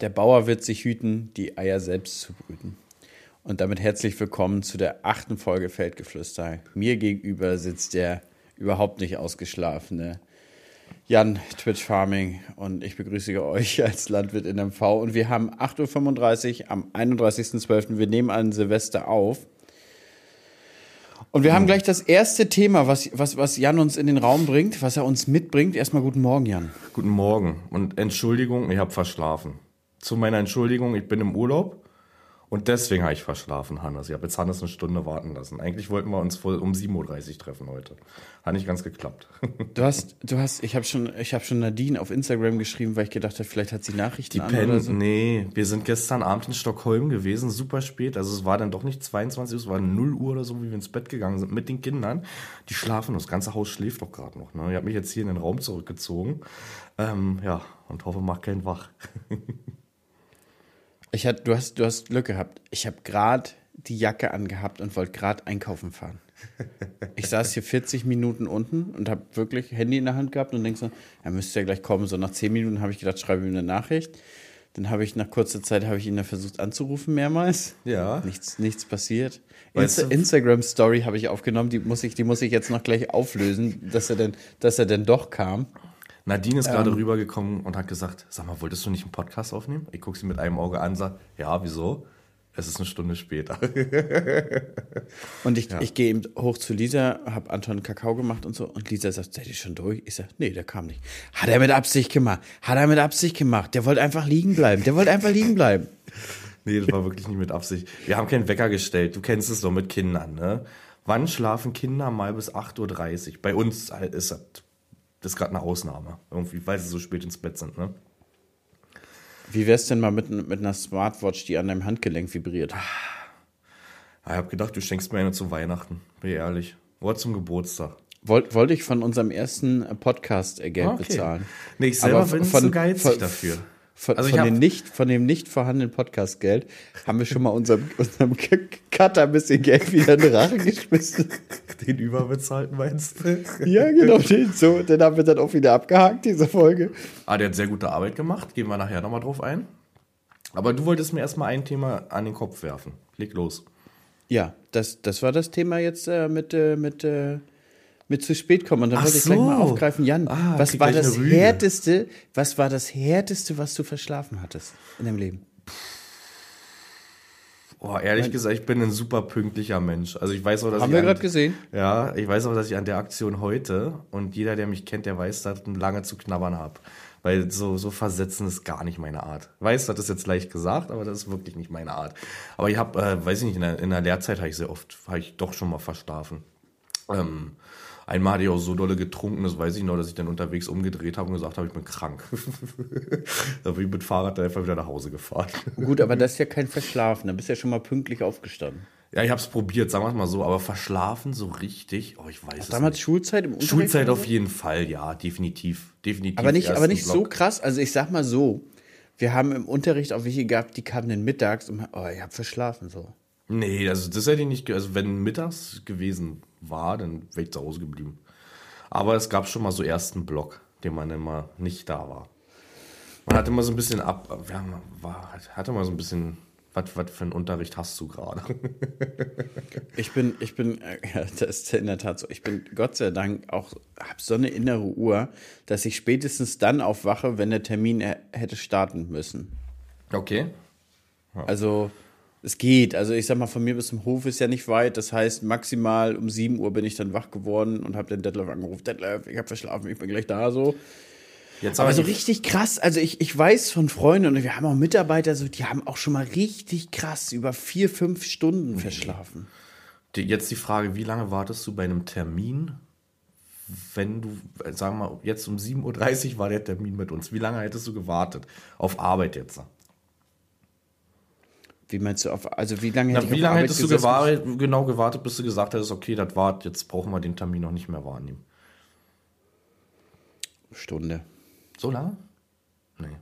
Der Bauer wird sich hüten, die Eier selbst zu brüten. Und damit herzlich willkommen zu der achten Folge Feldgeflüster. Mir gegenüber sitzt der überhaupt nicht ausgeschlafene Jan Twitch Farming und ich begrüße euch als Landwirt in MV. Und wir haben 8.35 Uhr am 31.12. Wir nehmen an Silvester auf. Und wir haben gleich das erste Thema, was, was, was Jan uns in den Raum bringt, was er uns mitbringt. Erstmal guten Morgen, Jan. Guten Morgen und Entschuldigung, ich habe verschlafen zu meiner Entschuldigung, ich bin im Urlaub und deswegen habe ich verschlafen, Hannes. Ich habe jetzt Hannes eine Stunde warten lassen. Eigentlich wollten wir uns voll um 7.30 Uhr treffen heute. Hat nicht ganz geklappt. Du hast, du hast, ich habe schon, ich habe schon Nadine auf Instagram geschrieben, weil ich gedacht habe, vielleicht hat sie Nachrichten Die an Pen, oder so. Nee, wir sind gestern Abend in Stockholm gewesen, super spät. Also es war dann doch nicht 22 Uhr, es war 0 Uhr oder so, wie wir ins Bett gegangen sind mit den Kindern. Die schlafen, das ganze Haus schläft doch gerade noch. Ne? Ich habe mich jetzt hier in den Raum zurückgezogen. Ähm, ja, und hoffe, mach keinen wach. Ich hat, du, hast, du hast Glück gehabt. Ich habe gerade die Jacke angehabt und wollte gerade einkaufen fahren. Ich saß hier 40 Minuten unten und habe wirklich Handy in der Hand gehabt und denkst so, er müsste ja gleich kommen. So nach 10 Minuten habe ich gedacht, schreibe ihm eine Nachricht. Dann habe ich nach kurzer Zeit habe ich ihn dann versucht anzurufen mehrmals. Ja. Nichts, nichts passiert. Insta Instagram Story habe ich aufgenommen. Die muss ich, die muss ich jetzt noch gleich auflösen, dass er denn, dass er denn doch kam. Nadine ist ähm, gerade rübergekommen und hat gesagt, sag mal, wolltest du nicht einen Podcast aufnehmen? Ich gucke sie mit einem Auge an, sage, ja, wieso? Es ist eine Stunde später. und ich, ja. ich gehe eben hoch zu Lisa, habe Anton Kakao gemacht und so. Und Lisa sagt, seid ihr schon durch? Ich sage, nee, der kam nicht. Hat er mit Absicht gemacht. Hat er mit Absicht gemacht. Der wollte einfach liegen bleiben. Der wollte einfach liegen bleiben. nee, das war wirklich nicht mit Absicht. Wir haben keinen Wecker gestellt. Du kennst es doch mit Kindern, ne? Wann schlafen Kinder mal bis 8.30 Uhr? Bei uns ist das das ist gerade eine Ausnahme. Irgendwie, weil sie so spät ins Bett sind, ne? Wie wär's denn mal mit, mit einer Smartwatch, die an deinem Handgelenk vibriert? Ich habe gedacht, du schenkst mir eine zu Weihnachten, bin ich ehrlich. Oder zum Geburtstag. Wollte wollt ich von unserem ersten Podcast Geld okay. bezahlen. Nee, ich selber Aber bin von, zu geizig von, dafür. Von, also von, dem nicht, von dem nicht vorhandenen Podcast-Geld haben wir schon mal unserem, unserem Cutter ein bisschen Geld wieder in den Rachen geschmissen. Den überbezahlten meinst du? Ja, genau, den so. Den haben wir dann auch wieder abgehakt, diese Folge. Ah, der hat sehr gute Arbeit gemacht. Gehen wir nachher nochmal drauf ein. Aber du wolltest mir erstmal ein Thema an den Kopf werfen. Leg los. Ja, das, das war das Thema jetzt äh, mit, äh, mit äh, mit zu spät kommen. Und dann Ach wollte ich so. gleich mal aufgreifen, Jan, ah, was war das härteste, was war das härteste, was du verschlafen hattest in deinem Leben? Oh, ehrlich gesagt, ich bin ein super pünktlicher Mensch. Also ich weiß auch, dass haben wir gerade gesehen. Ja, ich weiß auch, dass ich an der Aktion heute und jeder, der mich kennt, der weiß, dass ich lange zu knabbern habe. Weil so, so versetzen ist gar nicht meine Art. Weiß, das ist jetzt leicht gesagt, aber das ist wirklich nicht meine Art. Aber ich habe, äh, weiß ich nicht, in der, in der Lehrzeit habe ich sehr oft, habe ich doch schon mal verschlafen. Ähm, Einmal hatte ich auch so dolle getrunken, das weiß ich noch, dass ich dann unterwegs umgedreht habe und gesagt habe, ich bin krank. da bin ich mit Fahrrad dann einfach wieder nach Hause gefahren. Gut, aber das ist ja kein Verschlafen, da bist du ja schon mal pünktlich aufgestanden. Ja, ich habe es probiert, sagen wir es mal so, aber verschlafen so richtig, oh, ich weiß Ach, es damals nicht. Schulzeit im Unterricht? Schulzeit auf jeden Fall, ja, definitiv, definitiv. Aber nicht, aber nicht so krass, also ich sag mal so, wir haben im Unterricht auch welche gehabt, die kamen dann mittags und, oh, ich habe verschlafen so. Nee, also das hätte ich nicht, also wenn mittags gewesen war, dann wäre ich zu Hause geblieben. Aber es gab schon mal so ersten Block, den man immer nicht da war. Man hatte immer so ein bisschen ab, ja, war, hatte mal so ein bisschen, was, was für einen Unterricht hast du gerade? ich bin, ich bin, ja, das ist in der Tat so. Ich bin Gott sei Dank auch, habe so eine innere Uhr, dass ich spätestens dann aufwache, wenn der Termin hätte starten müssen. Okay. Ja. Also, es geht. Also ich sag mal, von mir bis zum Hof ist ja nicht weit. Das heißt, maximal um 7 Uhr bin ich dann wach geworden und habe den Detlef angerufen. Detlef, ich habe verschlafen, ich bin gleich da so. Jetzt aber so richtig krass, also ich, ich weiß von Freunden und wir haben auch Mitarbeiter, so, die haben auch schon mal richtig krass über vier, fünf Stunden nee. verschlafen. Jetzt die Frage, wie lange wartest du bei einem Termin, wenn du, sagen wir mal, jetzt um 7.30 Uhr war der Termin mit uns, wie lange hättest du gewartet? Auf Arbeit jetzt? Wie meinst du, auf, also wie lange, Na, wie lange hättest du gewartet, genau gewartet, bis du gesagt hättest, okay, das war, jetzt brauchen wir den Termin noch nicht mehr wahrnehmen? Stunde. So lange? Nee.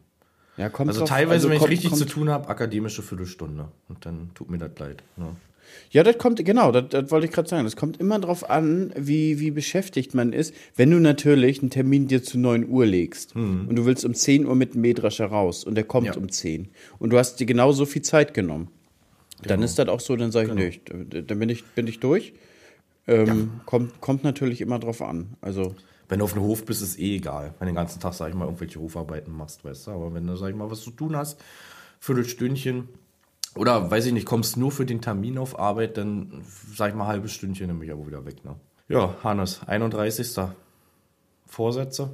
Ja, kommt also drauf, teilweise, also wenn kommt, ich richtig kommt, zu tun habe, akademische Viertelstunde. Und dann tut mir das leid. Ne? Ja, das kommt, genau, das, das wollte ich gerade sagen. Das kommt immer drauf an, wie, wie beschäftigt man ist. Wenn du natürlich einen Termin dir zu 9 Uhr legst und du willst um 10 Uhr mit dem Mähdrescher raus und der kommt Ja. um 10 und du hast dir genau so viel Zeit genommen, dann ist das auch so, dann sage ich, nee, ich- dann bin ich, bin ich durch. Ähm, kommt, kommt natürlich immer drauf an. Also, Wenn du auf dem Hof bist, ist eh egal. Wenn du den ganzen Tag, sag ich mal, irgendwelche Hofarbeiten machst, weißt du. Aber wenn du, sag ich mal, was zu tun hast, Viertelstündchen oder, weiß ich nicht, kommst nur für den Termin auf Arbeit, dann, sag ich mal, halbes Stündchen, bin ich aber wieder weg, ne? Ja, Hannes, 31. Vorsätze?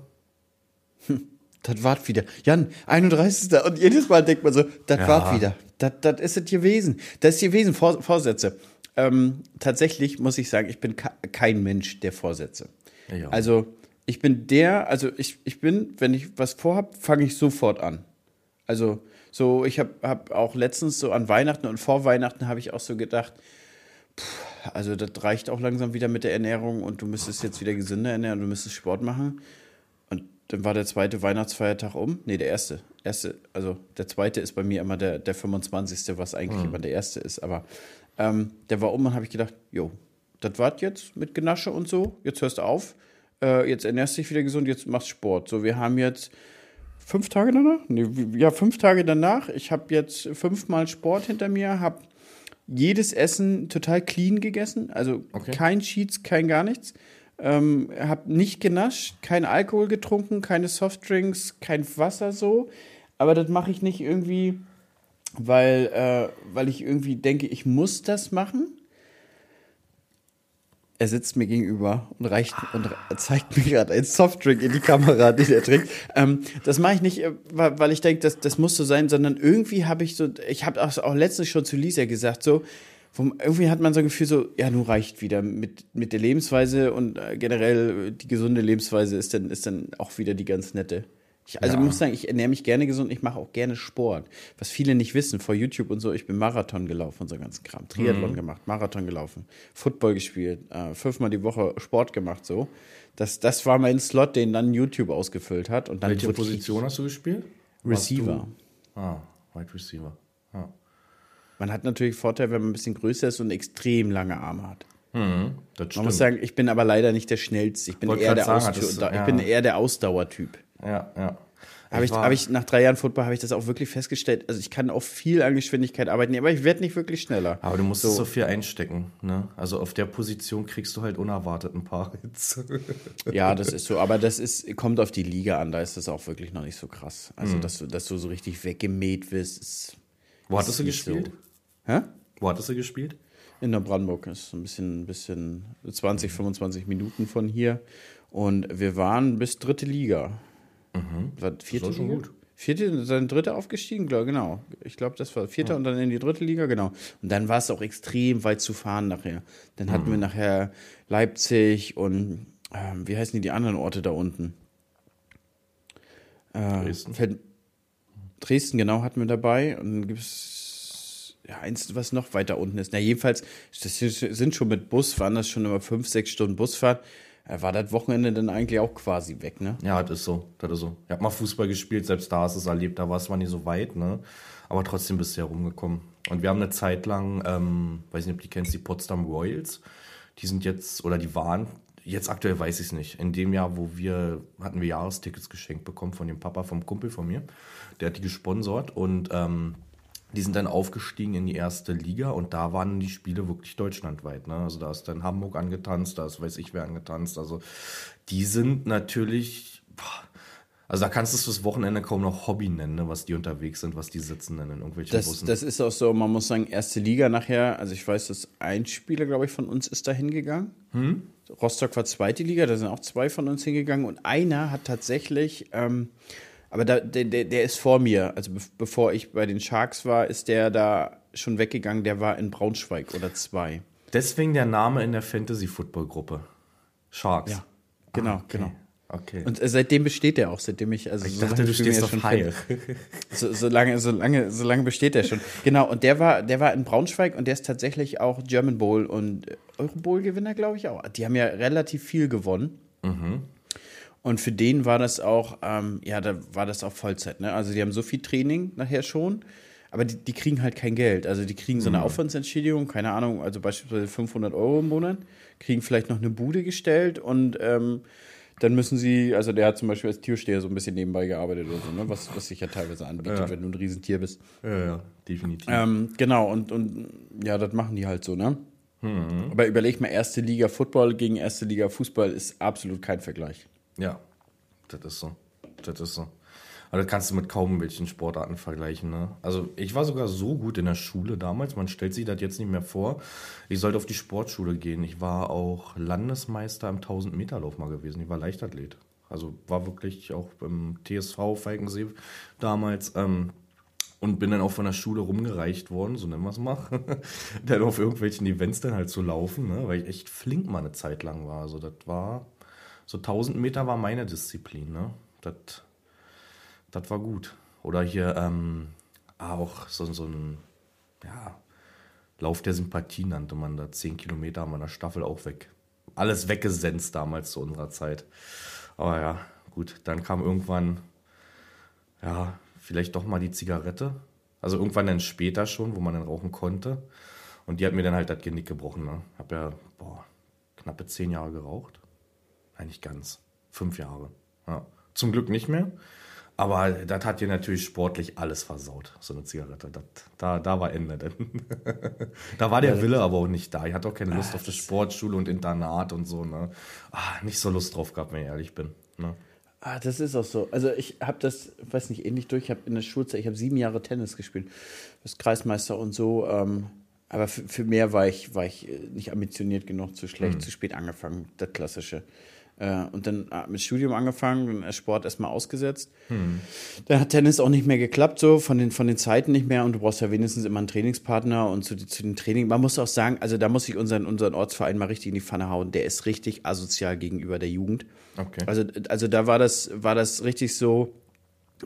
das wart wieder. Jan, 31. Und jedes Mal denkt man so, das Ja. wart wieder. Das, das ist es gewesen. Das ist gewesen, Vor Vorsätze. Ähm, tatsächlich muss ich sagen, ich bin ke- kein Mensch der Vorsätze. Ja. Also, ich bin der, also ich, ich bin, wenn ich was vorhab, fange ich sofort an. Also, so, ich habe hab auch letztens so an Weihnachten und vor Weihnachten habe ich auch so gedacht, pff, also das reicht auch langsam wieder mit der Ernährung und du müsstest jetzt wieder gesünder ernähren, du müsstest Sport machen. Und dann war der zweite Weihnachtsfeiertag um. Nee, der erste. erste also der zweite ist bei mir immer der, der 25., was eigentlich immer der erste ist. Aber ähm, der war um und habe ich gedacht, jo, das war's jetzt mit Genasche und so. Jetzt hörst du auf. Äh, jetzt ernährst dich wieder gesund, jetzt machst Sport. So, wir haben jetzt fünf Tage danach? Nee, ja, fünf Tage danach. Ich habe jetzt fünfmal Sport hinter mir, habe jedes Essen total clean gegessen, also Okay. kein Cheats, kein gar nichts. Ähm, hab nicht genascht, kein Alkohol getrunken, keine Softdrinks, kein Wasser so. Aber das mache ich nicht irgendwie, weil, äh, weil ich irgendwie denke, ich muss das machen. Er sitzt mir gegenüber und reicht und zeigt mir gerade einen Softdrink in die Kamera, den er trinkt. Ähm, das mache ich nicht, äh, weil ich denke, das, das muss so sein, sondern irgendwie habe ich so, ich habe auch, letztens schon zu Lisa gesagt, so, irgendwie hat man so ein Gefühl, so, ja, nun reicht wieder mit, mit der Lebensweise und äh, generell äh, die gesunde Lebensweise ist dann, ist dann auch wieder die ganz nette. Ich, also Ja. muss sagen, ich ernähre mich gerne gesund, ich mache auch gerne Sport. Was viele nicht wissen, vor YouTube und so, ich bin Marathon gelaufen und so ganzen Kram. Triathlon gemacht, Marathon gelaufen, Football gespielt, äh, fünfmal die Woche Sport gemacht, so. Das, das war mein Slot, den dann YouTube ausgefüllt hat. Und dann Welche ich Position hast du gespielt? Receiver. Du? Ah, Wide Receiver. Ah. Man hat natürlich Vorteil, wenn man ein bisschen größer ist und extrem lange Arme hat. Das Man muss sagen, ich bin aber leider nicht der schnellste. Ich bin eher der, sagen, das- ich ja. bin eher der Ausdauertyp. Ja, ja. Habe ich, war- hab ich nach drei Jahren Football habe ich das auch wirklich festgestellt. Also ich kann auf viel an Geschwindigkeit arbeiten, aber ich werde nicht wirklich schneller. Aber du musst so. viel einstecken, ne? Also auf der Position kriegst du halt unerwartet ein paar Hits. Ja, das ist so. Aber das ist, kommt auf die Liga an. Da ist das auch wirklich noch nicht so krass. Also, dass, du, dass du so richtig weggemäht wirst, ist. Wo hattest du ist gespielt? So. Hä? Wo hattest du gespielt? In der Brandenburg ist so ein bisschen, bisschen 20, 25 Minuten von hier. Und wir waren bis dritte Liga. War vierte ist auch schon Liga? gut. Vierte, dann dritte aufgestiegen, genau. Ich glaube, das war vierte und dann in die dritte Liga, genau. Und dann war es auch extrem weit zu fahren nachher. Dann hatten wir nachher Leipzig und ähm, wie heißen die, die anderen Orte da unten? Äh, Dresden. fällt- Dresden, genau, hatten wir dabei. Und dann gibt es ja, eins, was noch weiter unten ist. Na, jedenfalls, das sind schon mit Bus, waren das schon immer fünf, sechs Stunden Busfahrt. Äh, War das Wochenende dann eigentlich auch quasi weg, ne? Ja, das ist so. Das ist so. Ich habe mal Fußball gespielt, selbst da hast du es erlebt, da war es zwar nicht so weit, ne? Aber trotzdem bist du ja rumgekommen. Und wir haben eine Zeit lang, ähm, weiß nicht, ob du die kennst, die Potsdam Royals. Die sind jetzt, oder die waren, jetzt aktuell weiß ich es nicht. In dem Jahr, wo wir, hatten wir Jahrestickets geschenkt bekommen von dem Papa, vom Kumpel von mir. Der hat die gesponsert und ähm, die sind dann aufgestiegen in die erste Liga und da waren die Spiele wirklich deutschlandweit. Ne? Also da ist dann Hamburg angetanzt, da ist weiß ich wer angetanzt. Also die sind natürlich, boah, also da kannst du es fürs Wochenende kaum noch Hobby nennen, ne? was die unterwegs sind, was die sitzen dann in irgendwelchen Das, Bussen. das ist auch so, man muss sagen, erste Liga nachher. Also ich weiß, dass ein Spieler, glaube ich, von uns ist da hingegangen. Rostock war zweite Liga, da sind auch zwei von uns hingegangen und einer hat tatsächlich, ähm, aber da, der, der, der ist vor mir, also be bevor ich bei den Sharks war, ist der da schon weggegangen, der war in Braunschweig oder zwei. Deswegen der Name in der Fantasy-Football-Gruppe. Sharks. Ja, genau, okay. genau. Okay. Und äh, seitdem besteht der auch, seitdem ich, also ich so dachte, lange du stehst auf schon Heil. So, so, lange, so, lange, so lange besteht der schon. Genau, und der war, der war in Braunschweig und der ist tatsächlich auch German Bowl und Eurobowl-Gewinner, glaube ich auch. Die haben ja relativ viel gewonnen. Und für den war das auch, ähm, ja, da war das auch Vollzeit. Ne? Also die haben so viel Training nachher schon. aber die, die kriegen halt kein Geld. Also die kriegen so eine Aufwandsentschädigung, keine Ahnung, also beispielsweise 500 Euro im Monat, kriegen vielleicht noch eine Bude gestellt und ähm, dann müssen sie, also der hat zum Beispiel als Türsteher so ein bisschen nebenbei gearbeitet oder so, ne? was, was sich ja teilweise anbietet, Ja. wenn du ein Riesentier bist. Ja, ja, definitiv. Ähm, genau, und, und ja, das machen die halt so, ne? Aber überleg mal, erste Liga Football gegen erste Liga Fußball ist absolut kein Vergleich. Ja, das ist so. Das ist so. Aber das kannst du mit kaum welchen Sportarten vergleichen. Ne? Also ich war sogar so gut in der Schule damals, man stellt sich das jetzt nicht mehr vor. Ich sollte auf die Sportschule gehen. Ich war auch Landesmeister im 1000-Meter-Lauf mal gewesen. Ich war Leichtathlet. Also war wirklich auch im TSV Falkensee damals. Ähm, und bin dann auch von der Schule rumgereicht worden, so nennen wir es mal. dann auf irgendwelchen Events dann halt zu laufen, ne? weil ich echt flink mal eine Zeit lang war. Also das war, so 1000 Meter war meine Disziplin. Ne? Das, war gut. Oder hier ähm, auch so, so ein, ja, Lauf der Sympathie nannte man da. 10 Kilometer haben wir in der Staffel auch weg. Alles weggesenzt damals zu unserer Zeit. Aber ja, gut, dann kam irgendwann, ja, vielleicht doch mal die Zigarette. Also irgendwann dann später schon, wo man dann rauchen konnte. Und die hat mir dann halt das Genick gebrochen. Ne? Hab ja, boah, knappe zehn Jahre geraucht. Nicht ganz. Fünf Jahre. Ja. Zum Glück nicht mehr. Aber das hat dir natürlich sportlich alles versaut, so eine Zigarette. Das, da, da war Ende. Da war der Wille aber auch nicht da. Ich hatte auch keine Lust auf die Sportschule und Internat und so. Ne? Ah, nicht so Lust drauf gehabt, wenn ich ehrlich bin. Ne? Ah, das ist auch so. Also ich habe das, weiß nicht, ähnlich durch. Ich habe in der Schulzeit, ich habe sieben Jahre Tennis gespielt, als Kreismeister und so. Ähm, aber für, für mehr war ich, war ich äh, nicht ambitioniert genug, zu schlecht, zu spät angefangen, das Klassische. Äh, und dann mit Studium angefangen, dann Sport erstmal ausgesetzt. Dann hat Tennis auch nicht mehr geklappt, so von den, von den Zeiten nicht mehr. Und du brauchst ja wenigstens immer einen Trainingspartner und zu, zu den Training. Man muss auch sagen, also da muss ich unseren, unseren Ortsverein mal richtig in die Pfanne hauen. Der ist richtig asozial gegenüber der Jugend. Okay. Also, also da war das, war das richtig so,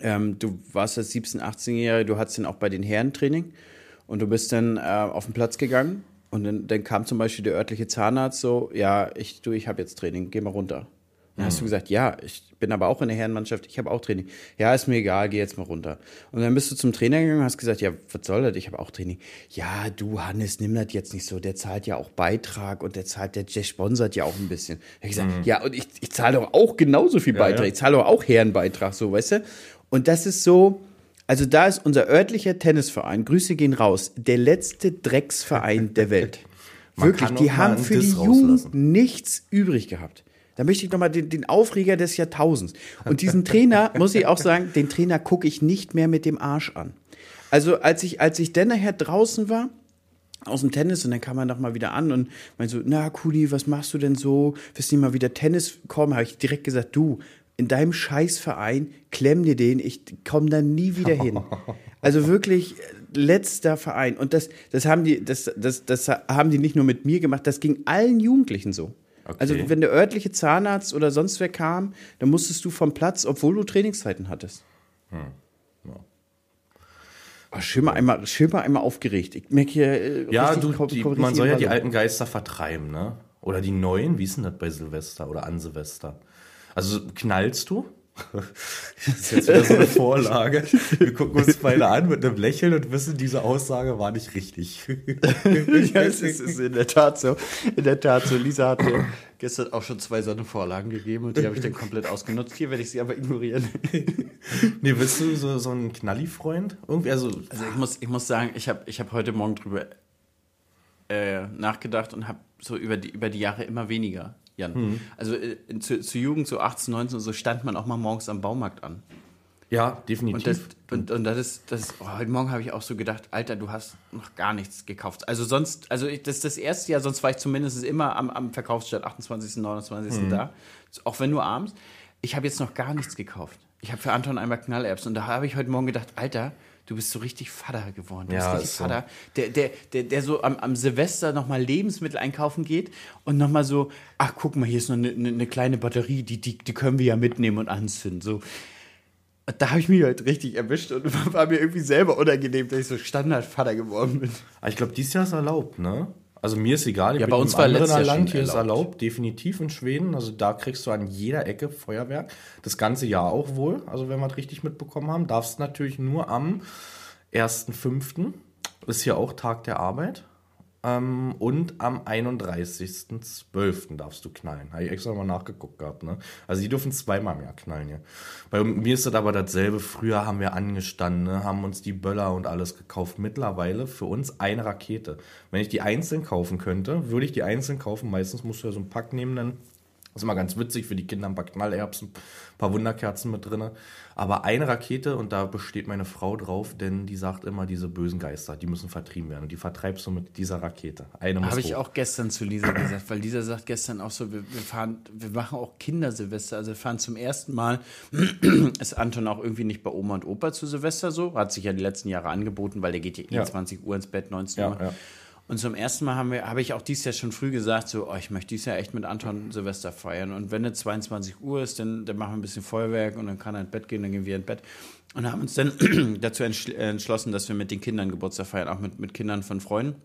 ähm, du warst als 17-, 18-Jährige, du hattest dann auch bei den Herren Training und du bist dann äh, auf den Platz gegangen und dann, dann kam zum Beispiel der örtliche Zahnarzt so, ja, ich, du, ich habe jetzt Training, geh mal runter. Dann hast du gesagt, ja, ich bin aber auch in der Herrenmannschaft, ich habe auch Training. Ja, ist mir egal, geh jetzt mal runter. Und dann bist du zum Trainer gegangen und hast gesagt, ja, was soll das, ich habe auch Training. Ja, du Hannes, nimm das jetzt nicht so, der zahlt ja auch Beitrag und der zahlt, der, der sponsert ja auch ein bisschen. Ich gesagt, ja, und ich, ich zahle doch auch genauso viel Beitrag, ja. ich zahle doch auch Herrenbeitrag, so, weißt du? Und das ist so, also da ist unser örtlicher Tennisverein, Grüße gehen raus, der letzte Drecksverein der Welt. Wirklich, die haben für die Diss Jugend rauslassen. nichts übrig gehabt. Da möchte ich nochmal den, den Aufreger des Jahrtausends. Und diesen Trainer, muss ich auch sagen, den Trainer gucke ich nicht mehr mit dem Arsch an. Also als ich, als ich dann nachher draußen war, aus dem Tennis und dann kam er noch mal wieder an und meinte so, na Kuli, was machst du denn so? Willst du nicht mal wieder Tennis kommen? Habe ich direkt gesagt, du, in deinem Scheißverein, klemm dir den, ich komme da nie wieder hin. Also wirklich äh, letzter Verein. Und das, das haben die, das, das, das haben die nicht nur mit mir gemacht, das ging allen Jugendlichen so. Okay. Also wenn der örtliche Zahnarzt oder sonst wer kam, dann musstest du vom Platz, obwohl du Trainingszeiten hattest. Oh, schön, mal einmal, schön mal einmal aufgeregt. Ich merke hier. äh, Ja, du, die, man soll ja die alten Geister vertreiben, ne? Oder die neuen, wie ist denn das bei Silvester oder an Silvester? Also knallst du? Das ist jetzt wieder so eine Vorlage. Wir gucken uns beide an mit einem Lächeln und wissen, diese Aussage war nicht richtig. ja, es ist, es ist in der Tat so. In der Tat so. Lisa hat mir gestern auch schon zwei Sonnenvorlagen gegeben und die habe ich dann komplett ausgenutzt. Hier werde ich sie aber ignorieren. Nee, bist du so, so ein Knalli-Freund? Irgendwie, also, Also ich muss, ich muss sagen, ich habe ich hab heute Morgen drüber äh, nachgedacht und habe so über die, über die Jahre immer weniger, Jan. Also äh, zu, zu Jugend, so 18, 19, so stand man auch mal morgens am Baumarkt an. ja, definitiv. Und das, und, und das ist, das, oh, heute Morgen habe ich auch so gedacht, Alter, du hast noch gar nichts gekauft. Also sonst, also ich, das ist das erste Jahr, sonst war ich zumindest immer am, am Verkaufsstand 28., 29. da. Auch wenn nur abends. Ich habe jetzt noch gar nichts gekauft. Ich habe für Anton einmal Knallerbs und da habe ich heute Morgen gedacht, Alter, du bist so richtig Vater geworden. Du Ja, bist richtig ist so. Vater. Der, der, der, der so am, am Silvester nochmal Lebensmittel einkaufen geht und nochmal so, ach guck mal, hier ist noch eine, eine, eine kleine Batterie, die, die, die können wir ja mitnehmen und anzünden. So, da habe ich mich halt richtig erwischt und war mir irgendwie selber unangenehm, dass ich so Standardvater geworden bin. Aber ich glaube, dieses Jahr ist erlaubt, ne? Also mir ist egal, ich Ja, bin bei uns war letztes Jahr Land, hier ist erlaubt. erlaubt, definitiv in Schweden. Also da kriegst du an jeder Ecke Feuerwerk. Das ganze Jahr auch wohl. Also wenn wir es richtig mitbekommen haben, darfst natürlich nur am 1.5. ist hier auch Tag der Arbeit. Ähm, und am 31.12. darfst du knallen. Habe ich extra mal nachgeguckt gehabt. Ne? Also die dürfen zweimal im Jahr knallen hier. Bei mir ist das aber dasselbe. Früher haben wir angestanden, ne? haben uns die Böller und alles gekauft. Mittlerweile für uns eine Rakete. Wenn ich die einzeln kaufen könnte, würde ich die einzeln kaufen. Meistens musst du ja so einen Pack nehmen, dann das ist immer ganz witzig für die Kinder, ein paar Knallerbsen, paar Wunderkerzen mit drin. Aber eine Rakete, und da besteht meine Frau drauf, denn die sagt immer, diese bösen Geister, die müssen vertrieben werden. Und die vertreibst du mit dieser Rakete. Eine muss Habe ich auch gestern zu Lisa gesagt, weil Lisa sagt gestern auch so, wir, wir fahren, wir machen auch Kindersilvester. Also wir fahren zum ersten Mal, ist Anton auch irgendwie nicht bei Oma und Opa zu Silvester so. Hat sich ja die letzten Jahre angeboten, weil der geht ja eh ja. 20 Uhr ins Bett, 19 Uhr. Ja, ja. Und zum ersten Mal haben wir, habe ich auch dieses Jahr schon früh gesagt, so, oh, ich möchte dieses Jahr echt mit Anton Silvester feiern. Und wenn es 22 Uhr ist, dann, dann machen wir ein bisschen Feuerwerk und dann kann er ins Bett gehen, dann gehen wir ins Bett. Und haben uns dann dazu entschlossen, dass wir mit den Kindern Geburtstag feiern, auch mit, mit Kindern von Freunden.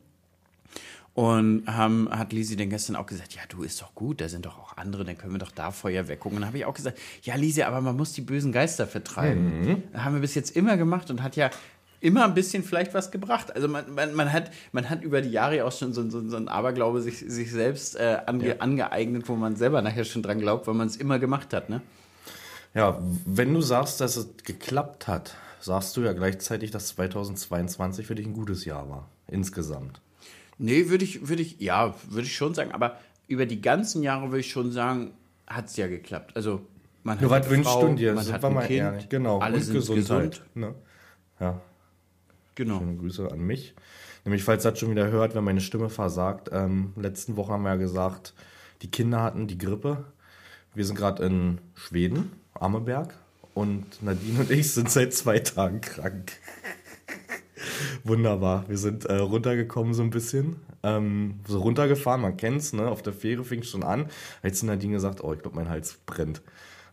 Und haben, hat Lisi dann gestern auch gesagt, ja, du ist doch gut, da sind doch auch andere, dann können wir doch da Feuerwerk gucken. Und dann habe ich auch gesagt, ja, Lisi, aber man muss die bösen Geister vertreiben. Mhm. Haben wir bis jetzt immer gemacht und hat ja immer ein bisschen vielleicht was gebracht. Also man, man, man, hat, man hat über die Jahre auch schon so, so, so ein Aberglaube sich, sich selbst äh, ange, ja. angeeignet, wo man selber nachher schon dran glaubt, weil man es immer gemacht hat. Ne? Ja, wenn du sagst, dass es geklappt hat, sagst du ja gleichzeitig, dass 2022 für dich ein gutes Jahr war, insgesamt. Nee, würde ich, würde ich, ja, würde ich schon sagen, aber über die ganzen Jahre würde ich schon sagen, hat es ja geklappt. Also man hat Nur was wünschst du dir? Man hat ein kind, ehrlich. genau. alle und sind Gesundheit. gesund. Ne? Ja. Genau. Schöne Grüße an mich. Nämlich, falls das schon wieder hört, wenn meine Stimme versagt. Ähm, letzten Woche haben wir ja gesagt, die Kinder hatten die Grippe. Wir sind gerade in Schweden, Ammeberg. Und Nadine und ich sind seit zwei Tagen krank. Wunderbar. Wir sind äh, runtergekommen so ein bisschen. Ähm, so runtergefahren, man kennt's, ne? Auf der Fähre fing es schon an. Jetzt hat Nadine gesagt, oh, ich glaube, mein Hals brennt.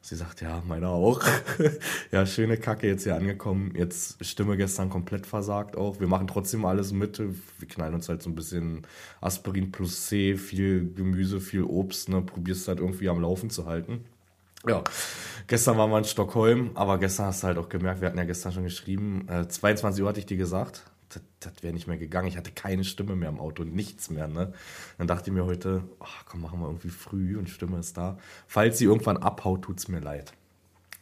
Sie sagt, ja, meiner auch. ja, schöne Kacke jetzt hier angekommen. Jetzt Stimme gestern komplett versagt auch. Wir machen trotzdem alles mit. Wir knallen uns halt so ein bisschen Aspirin plus C, viel Gemüse, viel Obst. Ne? Probierst halt irgendwie am Laufen zu halten. Ja, gestern waren wir in Stockholm, aber gestern hast du halt auch gemerkt, wir hatten ja gestern schon geschrieben, äh, 22 Uhr hatte ich dir gesagt das, das wäre nicht mehr gegangen. Ich hatte keine Stimme mehr im Auto, nichts mehr. Ne? Dann dachte ich mir heute, ach, komm, machen wir irgendwie früh und Stimme ist da. Falls sie irgendwann abhaut, tut es mir leid.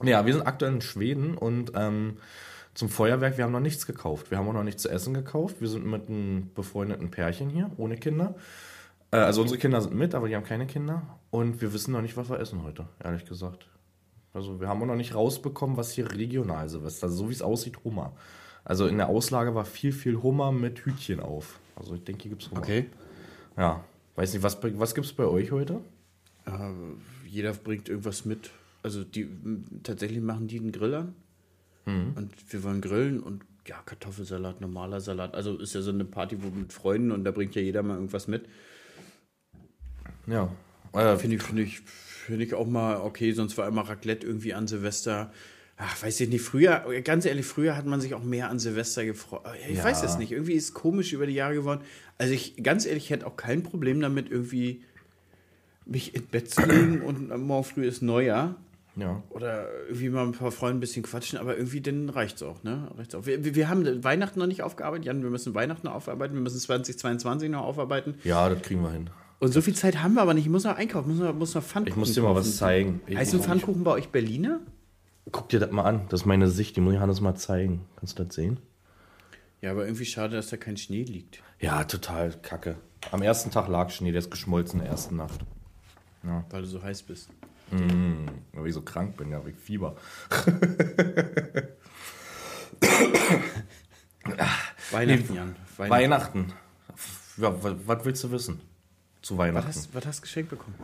Ja, wir sind aktuell in Schweden und ähm, zum Feuerwerk, wir haben noch nichts gekauft. Wir haben auch noch nichts zu essen gekauft. Wir sind mit einem befreundeten Pärchen hier, ohne Kinder. Äh, also unsere Kinder sind mit, aber die haben keine Kinder. Und wir wissen noch nicht, was wir essen heute, ehrlich gesagt. Also wir haben auch noch nicht rausbekommen, was hier regional Silvester, so wie es aussieht, Hummer. Also in der Auslage war viel, viel Hummer mit Hütchen auf. Also ich denke, hier gibt es Hummer. Okay. Ja. Weiß nicht, was, was gibt es bei euch heute? Äh, jeder bringt irgendwas mit. Also die tatsächlich machen die einen Grill an. Mhm. Und wir wollen grillen und ja, Kartoffelsalat, normaler Salat. Also ist ja so eine Party wo mit Freunden und da bringt ja jeder mal irgendwas mit. Ja. Äh, Finde ich, find ich, find ich auch mal okay, sonst war immer Raclette irgendwie an Silvester ach, weiß ich nicht, früher, ganz ehrlich, früher hat man sich auch mehr an Silvester gefreut. Ich ja. weiß es nicht, irgendwie ist es komisch über die Jahre geworden. Also ich, ganz ehrlich, hätte auch kein Problem damit, irgendwie mich ins Bett zu legen und morgen früh ist Neujahr. Ja. Oder irgendwie mal ein paar Freunde ein bisschen quatschen, aber irgendwie dann reicht es auch, ne? Reicht's auch. Wir, wir haben Weihnachten noch nicht aufgearbeitet, Jan, wir müssen Weihnachten noch aufarbeiten, wir müssen 2022 noch aufarbeiten. Ja, das kriegen wir hin. Und so viel Zeit haben wir aber nicht. Ich muss noch einkaufen, muss noch, muss noch Pfannkuchen Ich muss dir mal was zeigen. heißt ein Pfannkuchen bei euch Berliner? Guck dir das mal an. Das ist meine Sicht. Die muss ich Hannes mal zeigen. Kannst du das sehen? Ja, aber irgendwie schade, dass da kein Schnee liegt. Ja, total kacke. Am ersten Tag lag Schnee, der ist geschmolzen in der ersten Nacht. Ja. Weil du so heiß bist. Mm, weil ich so krank bin, ja, wegen Fieber. Weihnachten, Jan. Weihnachten. Weihnachten. Ja, was willst du wissen zu Weihnachten? Was hast, was hast du geschenkt bekommen?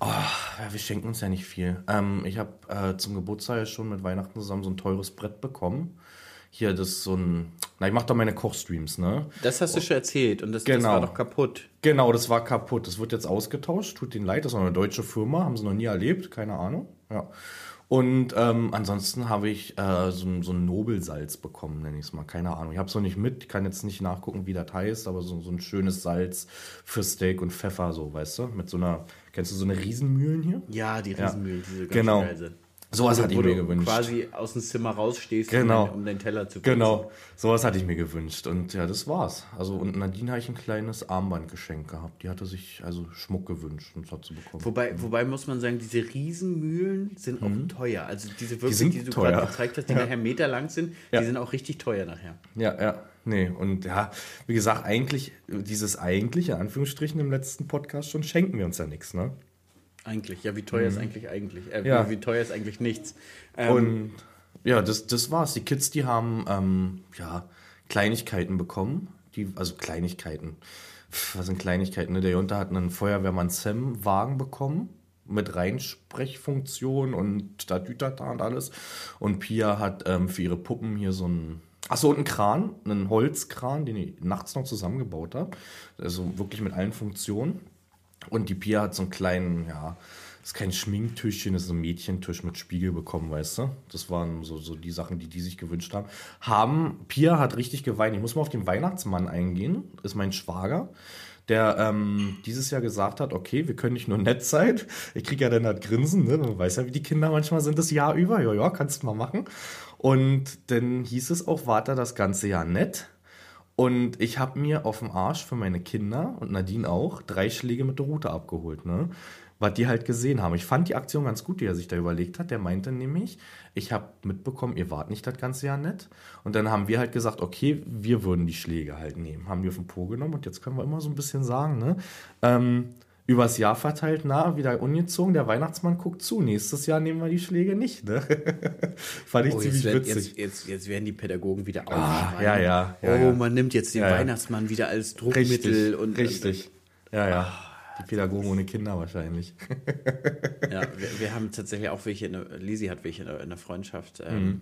Oh, ja, wir schenken uns ja nicht viel. Ähm, ich habe äh, zum Geburtstag schon mit Weihnachten zusammen so ein teures Brett bekommen. Hier, das ist so ein. Na, ich mache doch meine Kochstreams, ne? Das hast du schon erzählt und das, genau. das war doch kaputt. Genau, das war kaputt. Das wird jetzt ausgetauscht. Tut denen leid, das ist eine deutsche Firma, haben sie noch nie erlebt, keine Ahnung. Ja. Und ähm, ansonsten habe ich äh, so, so, ein Nobelsalz bekommen, nenne ich es mal. Keine Ahnung. Ich habe es noch nicht mit, kann jetzt nicht nachgucken, wie das heißt, aber so, so ein schönes Salz für Steak und Pfeffer, so, weißt du? Mit so einer, kennst du so eine Riesenmühlen hier? Ja, die Riesenmühlen, ja. die so ganz genau. geil sind. Sowas hatte ich mir gewünscht. quasi aus dem Zimmer rausstehst, Genau. um, deinen Teller zu putzen. Genau, sowas hatte ich mir gewünscht. Und ja, das war's. Also, und Nadine habe ich ein kleines Armbandgeschenk gehabt. Die hatte sich also Schmuck gewünscht und hat sie bekommen. Wobei, wobei muss man sagen, diese Riesenmühlen sind auch teuer. Also diese wirklich, die, Mhm. sind du gerade gezeigt hast, die nachher meterlang sind, Ja. die sind auch richtig teuer nachher. Ja, ja, nee. Und ja, wie gesagt, eigentlich, dieses eigentliche, in Anführungsstrichen, im letzten Podcast schon, schenken wir uns ja nichts, ne? Eigentlich, ja, wie teuer ist eigentlich eigentlich? Äh, Ja. wie, wie teuer ist eigentlich nichts? Ähm, Und ja, das, das war's. Die Kids, die haben ähm, ja, Kleinigkeiten bekommen. Die, also Kleinigkeiten. Pff, Was sind Kleinigkeiten? Ne? Der Junter hat einen Feuerwehrmann Sam-Wagen bekommen. Mit Reinsprechfunktion und Tatütata und alles. Und Pia hat ähm, für ihre Puppen hier so einen. Achso, und einen Kran, einen Holzkran, den ich nachts noch zusammengebaut habe. Also wirklich mit allen Funktionen. Und die Pia hat so einen kleinen, ja, ist kein Schminktischchen, ist ein Mädchentisch mit Spiegel bekommen, weißt du? Das waren so, so die Sachen, die die sich gewünscht haben. Haben, Pia hat richtig geweint. Ich muss mal auf den Weihnachtsmann eingehen, ist mein Schwager, der ähm, dieses Jahr gesagt hat, okay, wir können nicht nur nett sein. Ich kriege ja dann das Grinsen, ne? Man weiß ja, wie die Kinder manchmal sind das Jahr über. Ja, ja, kannst du mal machen. Und dann hieß es auch, warte das ganze Jahr nett. Und ich habe mir auf dem Arsch für meine Kinder und Nadine auch drei Schläge mit der Rute abgeholt, ne? Was die halt gesehen haben. Ich fand die Aktion ganz gut, die er sich da überlegt hat. Der meinte nämlich, ich habe mitbekommen, ihr wart nicht das ganze Jahr nett. Und dann haben wir halt gesagt, okay, wir würden die Schläge halt nehmen. Haben die auf den Po genommen und jetzt können wir immer so ein bisschen sagen, ne? Ähm, übers Jahr verteilt, na, wieder ungezogen, der Weihnachtsmann guckt zu. Nächstes Jahr nehmen wir die Schläge nicht, ne? Fand ich Oh, ziemlich werden, witzig. jetzt, jetzt, jetzt werden die Pädagogen wieder Ah, aufschreien. ja, ja, ja, oh, ja. man nimmt jetzt den Ja. Weihnachtsmann wieder als Druckmittel und richtig. Ja, ja. Die Pädagogen ohne Kinder wahrscheinlich. Ja, wir, wir haben tatsächlich auch welche, in der, Lisi hat welche in der, Freundschaft. Mhm. Ähm,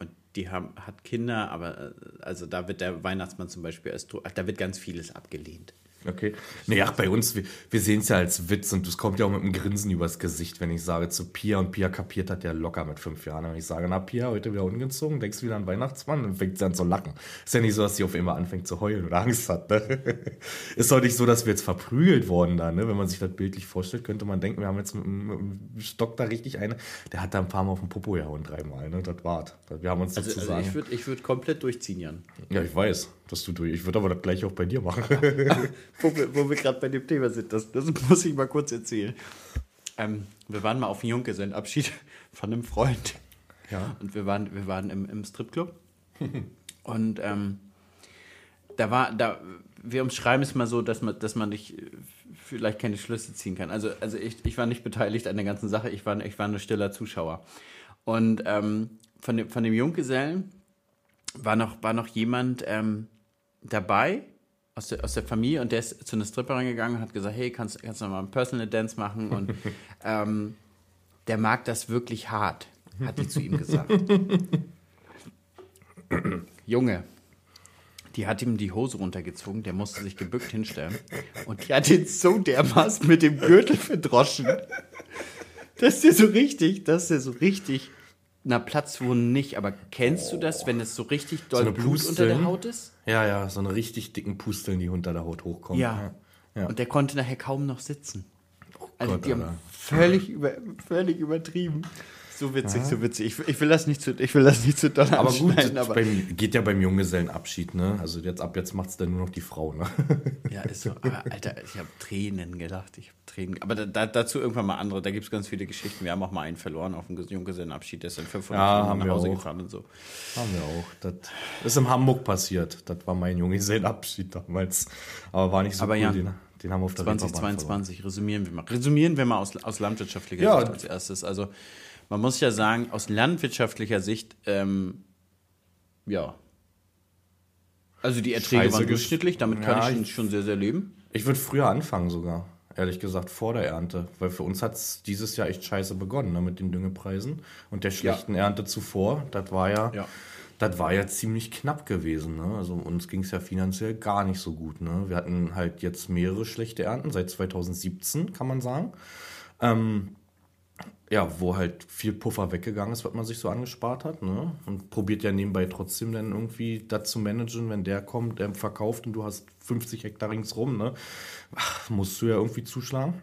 Und die haben, hat Kinder, aber äh, also da wird der Weihnachtsmann zum Beispiel als da wird ganz vieles abgelehnt. Okay. Naja, bei uns, wir, wir sehen es ja als Witz und es kommt ja auch mit einem Grinsen übers Gesicht, wenn ich sage zu Pia und Pia kapiert hat ja locker mit fünf Jahren. Wenn ich sage, na Pia, heute wieder ungezogen, denkst wieder an Weihnachtsmann, dann fängt sie an zu lachen. Ist ja nicht so, dass sie auf einmal anfängt zu heulen oder Angst hat. Ne? Ist doch nicht so, dass wir jetzt verprügelt worden da. Ne? Wenn man sich das bildlich vorstellt, könnte man denken, wir haben jetzt mit einem, Stock da richtig eine. Der hat da ein paar Mal auf den Popo gehauen, dreimal. Ne? Das war's. Wir haben uns Also, also sozusagen. ich würde ich würd komplett durchziehen, Jan. ja, ich weiß, dass du durch. Ich würde aber das gleiche auch bei dir machen. Wo wir, wir gerade bei dem Thema sind, das, das muss ich mal kurz erzählen. Ähm, wir waren mal auf dem Junggesellenabschied von einem Freund. Ja. Und wir waren, wir waren im, im Stripclub. Und ähm, da war, da, wir umschreiben es mal so, dass man, dass man nicht vielleicht keine Schlüsse ziehen kann. Also, also ich, ich war nicht beteiligt an der ganzen Sache, ich war, ich war nur stiller Zuschauer. Und ähm, von, dem, von dem Junggesellen war noch, war noch jemand ähm, dabei aus der, aus der Familie und der ist zu einer Stripperin gegangen und hat gesagt, hey, kannst, kannst du mal einen Personal Dance machen? Und ähm, der mag das wirklich hart, hat die zu ihm gesagt. Junge, die hat ihm die Hose runtergezogen, der musste sich gebückt hinstellen. Und die hat ihn so dermaßen mit dem Gürtel verdroschen, dass der so richtig, dass der so richtig, na Platz wo nicht, aber kennst du das, wenn es so richtig doll eine Blut unter der Pusteln? Haut ist? Ja, ja, so eine richtig dicken Pusteln, die unter der Haut hochkommen. Ja. Ja. Und der konnte nachher kaum noch sitzen. Also Gott, die haben Alter. völlig, über, völlig übertrieben. So witzig, so witzig. Ich, ich will das nicht zu, ich will das nicht zu doll Aber gut, aber beim, geht ja beim Junggesellenabschied, ne? Also jetzt ab jetzt macht's dann nur noch die Frau, ne? ja, ist so. Aber, Alter, ich habe Tränen gelacht. Ich habe Tränen. Aber da, da, dazu irgendwann mal andere. Da gibt es ganz viele Geschichten. Wir haben auch mal einen verloren auf dem Junggesellenabschied. Der ist dann 500 Ja, Kilometer haben nach Hause auch. gefahren und so. Haben wir auch. Das ist in Hamburg passiert. Das war mein Junggesellenabschied damals. Aber war nicht so Aber cool. ja. Den, den haben wir auf der Reeperbahn 2022, resümieren wir mal. Resümieren wir mal aus, aus landwirtschaftlicher Ja. Sicht als erstes. Also, man muss ja sagen, aus landwirtschaftlicher Sicht, ähm, ja. Also, die Erträge Scheiße waren durchschnittlich, damit kann Ja, ich schon, sehr, sehr leben. Ich würde früher anfangen sogar. Ehrlich gesagt, vor der Ernte. Weil für uns hat's dieses Jahr echt scheiße begonnen, ne, mit den Düngepreisen. Und der schlechten Ernte zuvor, das war ja, Ja. das war ja ziemlich knapp gewesen. Ne? Also uns ging's ja finanziell gar nicht so gut. Ne? Wir hatten halt jetzt mehrere schlechte Ernten, seit 2017, kann man sagen. Ähm, ja, wo halt viel Puffer weggegangen ist, was man sich so angespart hat, ne? Und probiert ja nebenbei trotzdem dann irgendwie das zu managen, wenn der kommt, der verkauft und du hast 50 Hektar ringsrum, ne? Ach, musst du ja irgendwie zuschlagen.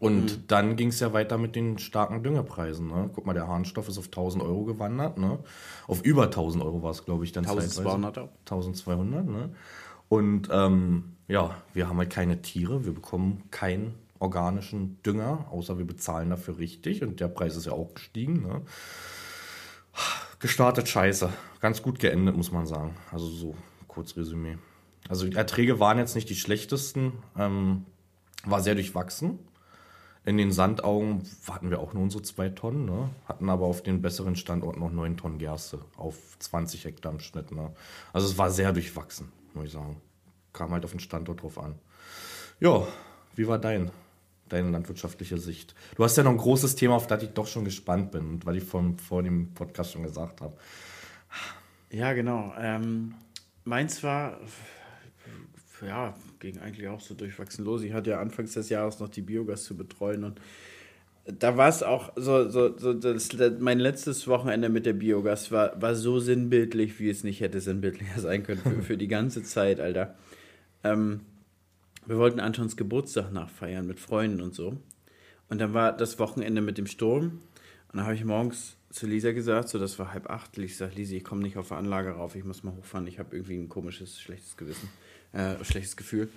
Und Mhm. dann ging es ja weiter mit den starken Düngepreisen. Ne? Guck mal, der Harnstoff ist auf 1000 Euro gewandert. Ne? Auf über 1000 Euro war es, glaube ich, dann 1200 zeitweise. auch. 1200. Ne? Und ähm, ja, wir haben halt keine Tiere. Wir bekommen keinen organischen Dünger, außer wir bezahlen dafür richtig. Und der Preis ist ja auch gestiegen. Ne? Gestartet scheiße. Ganz gut geendet, muss man sagen. Also so kurz Resümee. Also die Erträge waren jetzt nicht die schlechtesten. Ähm, war sehr durchwachsen. In den Sandaugen hatten wir auch nur unsere zwei Tonnen, ne? hatten aber auf den besseren Standorten noch neun Tonnen Gerste auf 20 Hektar im Schnitt. Ne? Also es war sehr durchwachsen, muss ich sagen. Kam halt auf den Standort drauf an. Ja, wie war dein, deine landwirtschaftliche Sicht? Du hast ja noch ein großes Thema, auf das ich doch schon gespannt bin, weil ich vor, vor dem Podcast schon gesagt habe. Ja, genau. Ähm, meins war, ja, ging eigentlich auch so durchwachsen los. Ich hatte ja anfangs des Jahres noch die Biogas zu betreuen und da war es auch so, so, so das, mein letztes Wochenende mit der Biogas war, war so sinnbildlich, wie es nicht hätte sinnbildlicher sein können für, für die ganze Zeit, Alter. Ähm, wir wollten Antons Geburtstag nachfeiern mit Freunden und so. Und dann war das Wochenende mit dem Sturm. Und dann habe ich morgens zu Lisa gesagt, so das war halb acht. Ich sage, Lisa, ich komme nicht auf der Anlage rauf, ich muss mal hochfahren. Ich habe irgendwie ein komisches, schlechtes Gewissen, äh, schlechtes Gefühl.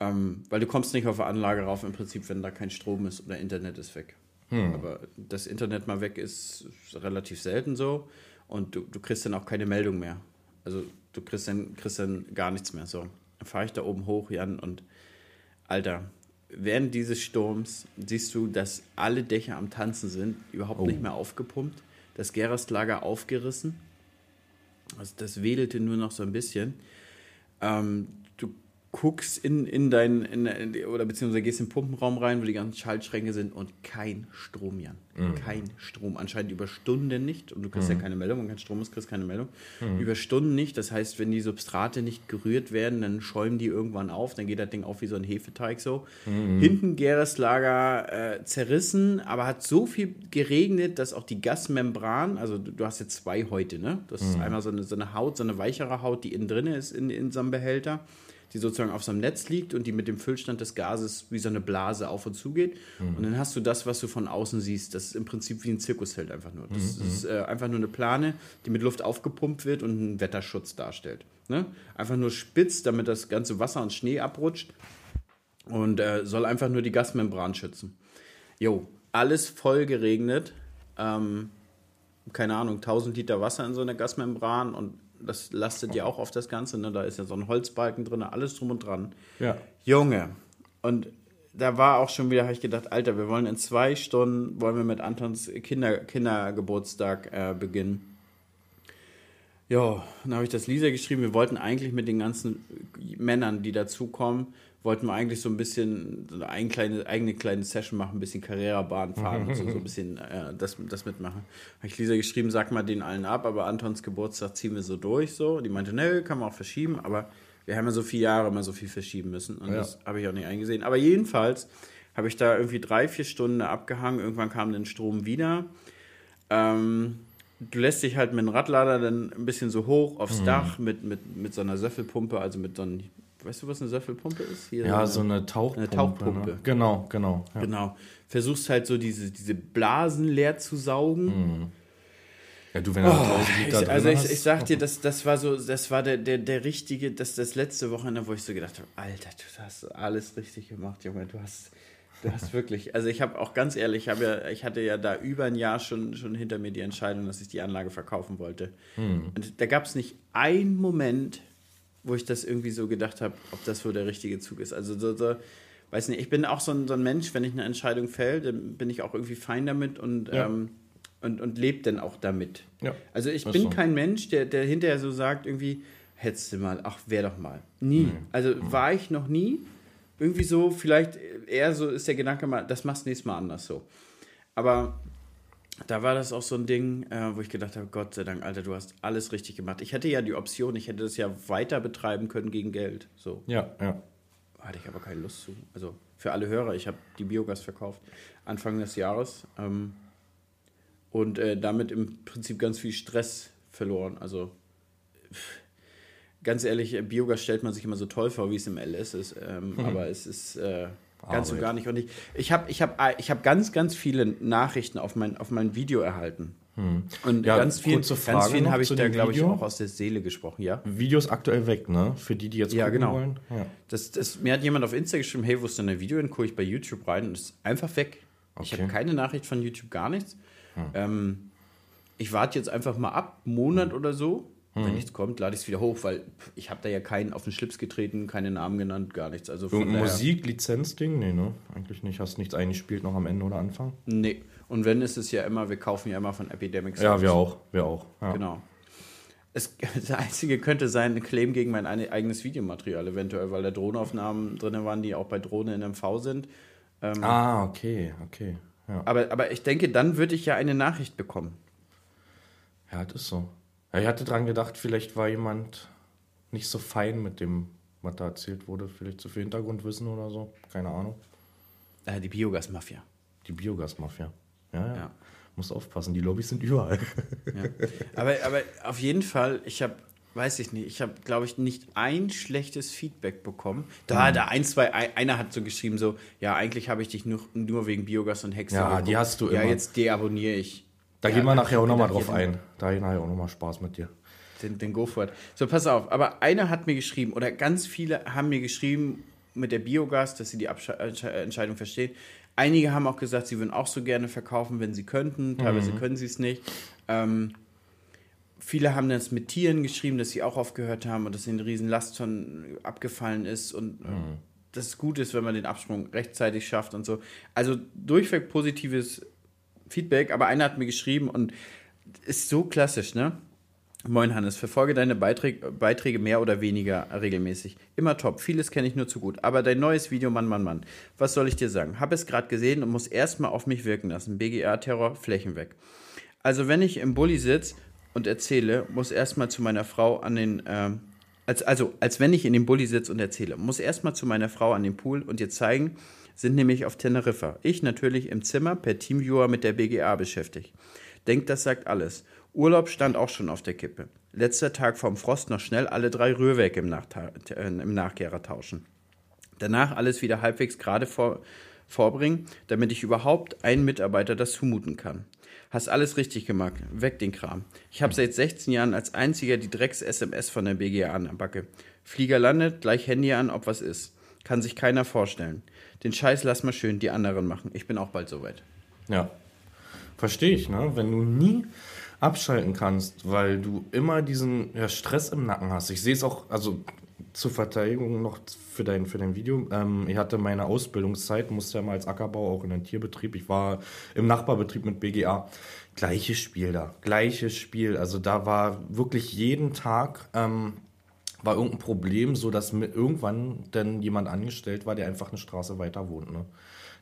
Ähm, weil du kommst nicht auf der Anlage rauf, im Prinzip, wenn da kein Strom ist oder Internet ist weg. Aber das Internet mal weg ist, ist relativ selten so. Und du, du kriegst dann auch keine Meldung mehr. Also du kriegst dann, kriegst dann gar nichts mehr. So, dann fahre ich da oben hoch, Jan, und Alter, während dieses Sturms siehst du, dass alle Dächer am Tanzen sind, überhaupt nicht mehr aufgepumpt, das Gerastlager aufgerissen. Also das wedelte nur noch so ein bisschen. Ähm, guckst in, in dein, in, in, oder beziehungsweise gehst in den Pumpenraum rein, wo die ganzen Schaltschränke sind und kein Strom, Jan. Kein Strom. Anscheinend über Stunden nicht. Und du kriegst ja keine Meldung, wenn kein Strom ist, kriegst keine Meldung. Über Stunden nicht. Das heißt, wenn die Substrate nicht gerührt werden, dann schäumen die irgendwann auf. Dann geht das Ding auf wie so ein Hefeteig so. Hinten Gäreslager äh, zerrissen, aber hat so viel geregnet, dass auch die Gasmembran, also du, du hast jetzt zwei Häute, ne? Das ist einmal so eine, so eine Haut, so eine weichere Haut, die innen drin ist in, in so einem Behälter die sozusagen auf so einem Netz liegt und die mit dem Füllstand des Gases wie so eine Blase auf und zu geht. Und dann hast du das, was du von außen siehst. Das ist im Prinzip wie ein Zirkuszelt einfach nur. Das ist äh, einfach nur eine Plane, die mit Luft aufgepumpt wird und einen Wetterschutz darstellt. Ne? Einfach nur spitz, damit das ganze Wasser und Schnee abrutscht und äh, soll einfach nur die Gasmembran schützen. Jo, alles voll geregnet. Ähm, keine Ahnung, 1000 Liter Wasser in so einer Gasmembran und das lastet ja auch auf das Ganze. Ne? Da ist ja so ein Holzbalken drin, alles drum und dran. Ja. Junge. Und da war auch schon wieder, habe ich gedacht, Alter, wir wollen in zwei Stunden, wollen wir mit Antons Kinder, Kindergeburtstag äh, beginnen. Ja, dann habe ich das Lisa geschrieben. Wir wollten eigentlich mit den ganzen Männern, die dazukommen, wollten wir eigentlich so ein bisschen so eine eigene kleine, eigene kleine Session machen, ein bisschen Carrera-Bahn fahren und so, so ein bisschen äh, das, das mitmachen. Habe ich Lisa geschrieben, sag mal den allen ab, aber Antons Geburtstag ziehen wir so durch. So. Die meinte, ne, kann man auch verschieben, aber wir haben ja so viele Jahre immer so viel verschieben müssen und Ja. das habe ich auch nicht eingesehen. Aber jedenfalls habe ich da irgendwie drei, vier Stunden abgehangen. Irgendwann kam dann Strom wieder. Ähm, du lässt dich halt mit dem Radlader dann ein bisschen so hoch aufs Dach mit, mit, mit so einer Söffelpumpe, also mit so einem, weißt du, was eine Söffelpumpe ist? Hier Ja, so eine Tauchpumpe. Eine Tauchpumpe. Ne? Genau, genau. Ja. Genau. Versuchst halt so diese, diese Blasen leer zu saugen. Ja, du, wenn du 1000 Liter Ich, also ich, ich sag dir, das, das war so, das war der, der, der richtige, das, das letzte Wochenende, wo ich so gedacht habe, Alter, du hast alles richtig gemacht, Junge, du hast, du hast wirklich, also ich habe auch ganz ehrlich, ich, ja, ich hatte ja da über ein Jahr schon, schon hinter mir die Entscheidung, dass ich die Anlage verkaufen wollte. Und da gab es nicht einen Moment, wo ich das irgendwie so gedacht habe, ob das wohl der richtige Zug ist. Also so, so weiß nicht, ich bin auch so ein, so ein Mensch, wenn ich eine Entscheidung fäll, dann bin ich auch irgendwie fein damit und, Ja. ähm, und, und lebe dann auch damit. Ja, Also ich ist bin so. kein Mensch, der, der hinterher so sagt, irgendwie, hättest du mal, ach, wär doch mal. Nie. Also war ich noch nie. Irgendwie so, vielleicht eher so ist der Gedanke mal, das machst du nächstes Mal anders so. Aber da war das auch so ein Ding, äh, wo ich gedacht habe, Gott sei Dank, Alter, du hast alles richtig gemacht. Ich hätte ja die Option, ich hätte das ja weiter betreiben können gegen Geld. So. Ja, ja. Hatte ich aber keine Lust zu. Also für alle Hörer, ich habe die Biogas verkauft Anfang des Jahres ähm, und äh, damit im Prinzip ganz viel Stress verloren. Also pff, ganz ehrlich, Biogas stellt man sich immer so toll vor, wie es im LS ist, ähm, aber es ist äh, Ganz und gar nicht. Und ich, ich habe ich hab, ich hab ganz, ganz viele Nachrichten auf mein, auf mein Video erhalten. Hm. Und ja, ganz, viel, ganz vielen habe ich da, glaube ich, auch aus der Seele gesprochen, ja. Video ist aktuell weg, ne? Für die, die jetzt ja, genau. wollen. Ja, das, das, mir hat jemand auf Insta geschrieben, hey, wo ist denn ein Video? Dann gucke ich bei YouTube rein und es ist einfach weg. Okay. Ich habe keine Nachricht von YouTube, gar nichts. Hm. Ähm, ich warte jetzt einfach mal ab, Monat hm. oder so. Hm. Wenn nichts kommt, lade ich es wieder hoch, weil ich habe da ja keinen auf den Schlips getreten, keine Namen genannt, gar nichts. Also Irgendein Musik-Lizenzding? Nee, ne? Eigentlich nicht. Hast nichts eingespielt noch am Ende oder Anfang? Nee. Und wenn, ist es ja immer, wir kaufen ja immer von Epidemic Sounds. Ja, wir auch. Wir auch. Ja. Genau. Es, das Einzige könnte sein, ein Claim gegen mein eigenes Videomaterial eventuell, weil da Drohnenaufnahmen drin waren, die auch bei Drohne in MV sind. Ähm, ah, okay, okay. Ja. Aber, aber ich denke, dann würde ich ja eine Nachricht bekommen. Ja, das ist so. Ja, ich hatte dran gedacht, vielleicht war jemand nicht so fein mit dem, was da erzählt wurde. Vielleicht zu viel Hintergrundwissen oder so. Keine Ahnung. Äh, die Biogasmafia. Die Biogasmafia. Ja, ja. ja. Muss aufpassen, die Lobbys sind überall. Ja. Aber, aber auf jeden Fall, ich habe, weiß ich nicht, ich habe, glaube ich, nicht ein schlechtes Feedback bekommen. Da, mhm. da ein, zwei, einer hat so geschrieben, so, ja, eigentlich habe ich dich nur, nur wegen Biogas und Hexe. Ja, geguckt. die hast du immer. Ja, jetzt deabonniere ich. Da ja, gehen wir nachher auch nochmal drauf ein. Da gehen nachher auch nochmal Spaß mit dir. Den, den Go for it. So, pass auf. Aber einer hat mir geschrieben, oder ganz viele haben mir geschrieben mit der Biogas, dass sie die Absche Entscheidung verstehen. Einige haben auch gesagt, sie würden auch so gerne verkaufen, wenn sie könnten. Teilweise mhm. können sie es nicht. Ähm, viele haben das mit Tieren geschrieben, dass sie auch aufgehört haben und dass ihnen ein riesen Last schon abgefallen ist und mhm. dass es gut ist, wenn man den Absprung rechtzeitig schafft und so. Also durchweg positives Feedback, aber einer hat mir geschrieben und ist so klassisch, ne? Moin Hannes, verfolge deine Beiträge, Beiträge mehr oder weniger regelmäßig. Immer top, vieles kenne ich nur zu gut. Aber dein neues Video, Mann, Mann, Mann. Was soll ich dir sagen? Hab es gerade gesehen und muss erstmal auf mich wirken lassen. BGA-Terror, Flächen weg. Also wenn ich im Bulli sitze und erzähle, muss erstmal zu meiner Frau an den... Äh, als, also, als wenn ich in dem Bulli sitze und erzähle, muss erstmal zu meiner Frau an den Pool und ihr zeigen, sind nämlich auf Teneriffa. Ich natürlich im Zimmer per Teamviewer mit der BGA beschäftigt. Denkt, das sagt alles. Urlaub stand auch schon auf der Kippe. Letzter Tag vom Frost noch schnell alle drei Rührwerke im, Nachta äh, im Nachkehrer tauschen. Danach alles wieder halbwegs gerade vor, vorbringen, damit ich überhaupt einen Mitarbeiter das zumuten kann. Hast alles richtig gemacht. Weg den Kram. Ich habe seit 16 Jahren als einziger die Drecks-SMS von der BGA an der Backe. Flieger landet, gleich Handy an, ob was ist. Kann sich keiner vorstellen. Den Scheiß lass mal schön die anderen machen. Ich bin auch bald soweit. Ja. Verstehe ich, ne? Wenn du nie abschalten kannst, weil du immer diesen ja, Stress im Nacken hast. Ich sehe es auch, also zur Verteidigung noch für dein, für dein Video. Ähm, ich hatte meine Ausbildungszeit, musste ja mal als Ackerbau auch in den Tierbetrieb. Ich war im Nachbarbetrieb mit BGA. Gleiches Spiel da, gleiches Spiel. Also da war wirklich jeden Tag ähm, war irgendein Problem, so dass irgendwann dann jemand angestellt war, der einfach eine Straße weiter wohnt. Ne?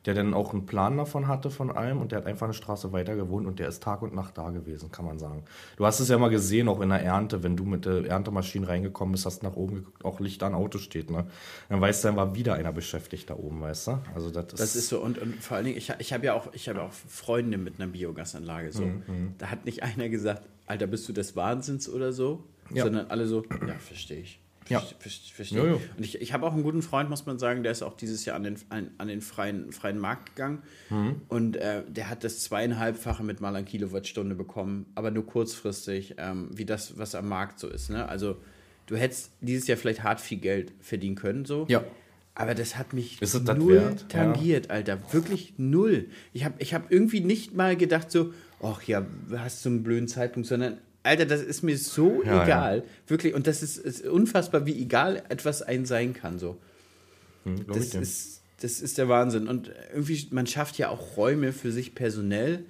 der dann auch einen Plan davon hatte von allem und der hat einfach eine Straße weiter gewohnt und der ist Tag und Nacht da gewesen, kann man sagen. Du hast es ja mal gesehen, auch in der Ernte, wenn du mit der Erntemaschine reingekommen bist, hast nach oben geguckt, auch Licht an Auto steht, ne? Dann weißt du, dann war wieder einer beschäftigt da oben, weißt du? Also das ist, das ist so und, und vor allen Dingen, ich, ich habe ja auch, ich habe auch Freunde mit einer Biogasanlage, so. Mhm, mhm. Da hat nicht einer gesagt, Alter, bist du des Wahnsinns oder so, ja. sondern alle so, ja, verstehe ich. Ja. Verstehe. Jo, jo. Und ich, ich habe auch einen guten Freund, muss man sagen, der ist auch dieses Jahr an den, an, an den freien, freien Markt gegangen. Mhm. Und äh, der hat das zweieinhalbfache mit mal an Kilowattstunde bekommen, aber nur kurzfristig, ähm, wie das, was am Markt so ist. Ne? Also du hättest dieses Jahr vielleicht hart viel Geld verdienen können, so. Ja. Aber das hat mich ist null wert? tangiert, ja. Alter. Wirklich null. Ich habe ich hab irgendwie nicht mal gedacht so, ach ja, hast du einen blöden Zeitpunkt, sondern Alter, das ist mir so ja, egal. Ja. Wirklich. Und das ist, ist, unfassbar, wie egal etwas ein sein kann. So. Hm, das, ist, das ist der Wahnsinn. Und irgendwie, man schafft ja auch Räume für sich personell,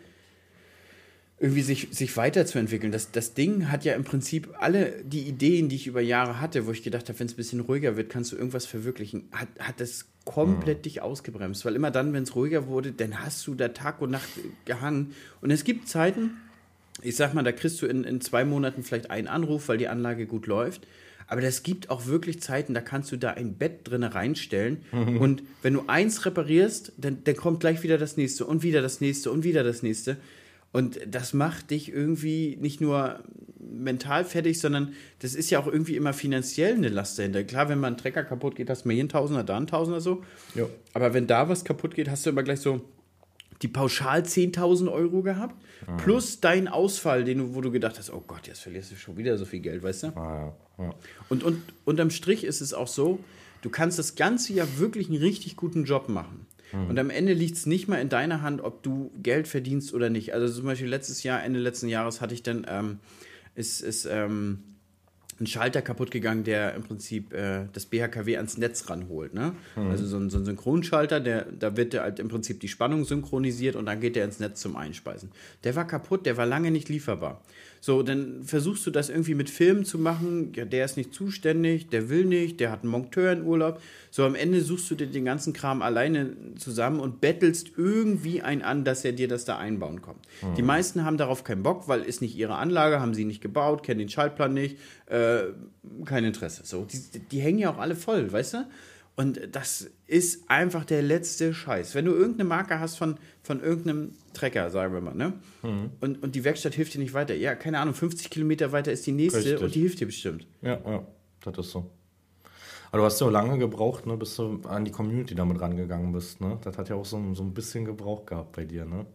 irgendwie sich, sich weiterzuentwickeln. Das, das Ding hat ja im Prinzip alle die Ideen, die ich über Jahre hatte, wo ich gedacht habe, wenn es ein bisschen ruhiger wird, kannst du irgendwas verwirklichen, hat, hat das komplett hm. dich ausgebremst. Weil immer dann, wenn es ruhiger wurde, dann hast du da Tag und Nacht gehangen. Und es gibt Zeiten, ich sag mal, da kriegst du in, in zwei Monaten vielleicht einen Anruf, weil die Anlage gut läuft. Aber das gibt auch wirklich Zeiten, da kannst du da ein Bett drin reinstellen. Mhm. Und wenn du eins reparierst, dann, dann kommt gleich wieder das nächste und wieder das nächste und wieder das nächste. Und das macht dich irgendwie nicht nur mental fertig, sondern das ist ja auch irgendwie immer finanziell eine Last dahinter. Klar, wenn mal ein Trecker kaputt geht, hast du mal hier einen Tausender, da einen Tausender so. Ja. Aber wenn da was kaputt geht, hast du immer gleich so die pauschal 10.000 Euro gehabt, plus dein Ausfall, den du, wo du gedacht hast, oh Gott, jetzt verlierst du schon wieder so viel Geld, weißt du? Ja. ja. Und, und unterm Strich ist es auch so, du kannst das ganze Jahr wirklich einen richtig guten Job machen. Und am Ende liegt es nicht mal in deiner Hand, ob du Geld verdienst oder nicht. Also zum Beispiel letztes Jahr, Ende letzten Jahres hatte ich dann, ähm, ist, ist ähm, ein Schalter kaputt gegangen, der im Prinzip äh, das BHKW ans Netz ranholt. Ne? Also so ein, so ein Synchronschalter, der, da wird halt im Prinzip die Spannung synchronisiert und dann geht der ins Netz zum Einspeisen. Der war kaputt, der war lange nicht lieferbar. So, dann versuchst du das irgendwie mit Filmen zu machen. Ja, der ist nicht zuständig, der will nicht, der hat einen Monteur in Urlaub. So, am Ende suchst du dir den ganzen Kram alleine zusammen und bettelst irgendwie einen an, dass er dir das da einbauen kommt. Die meisten haben darauf keinen Bock, weil ist nicht ihre Anlage, haben sie nicht gebaut, kennen den Schaltplan nicht, äh, kein Interesse. So, die, die hängen ja auch alle voll, weißt du? Und das ist einfach der letzte Scheiß. Wenn du irgendeine Marke hast von, von irgendeinem Trecker, sagen wir mal, ne? Und, und die Werkstatt hilft dir nicht weiter. Ja, keine Ahnung, 50 Kilometer weiter ist die nächste Richtig. und die hilft dir bestimmt. Ja, ja, das ist so. Aber du hast ja auch lange gebraucht, ne, bis du an die Community damit rangegangen bist. Ne? Das hat ja auch so, ein- so ein bisschen Gebrauch gehabt bei dir. Ne?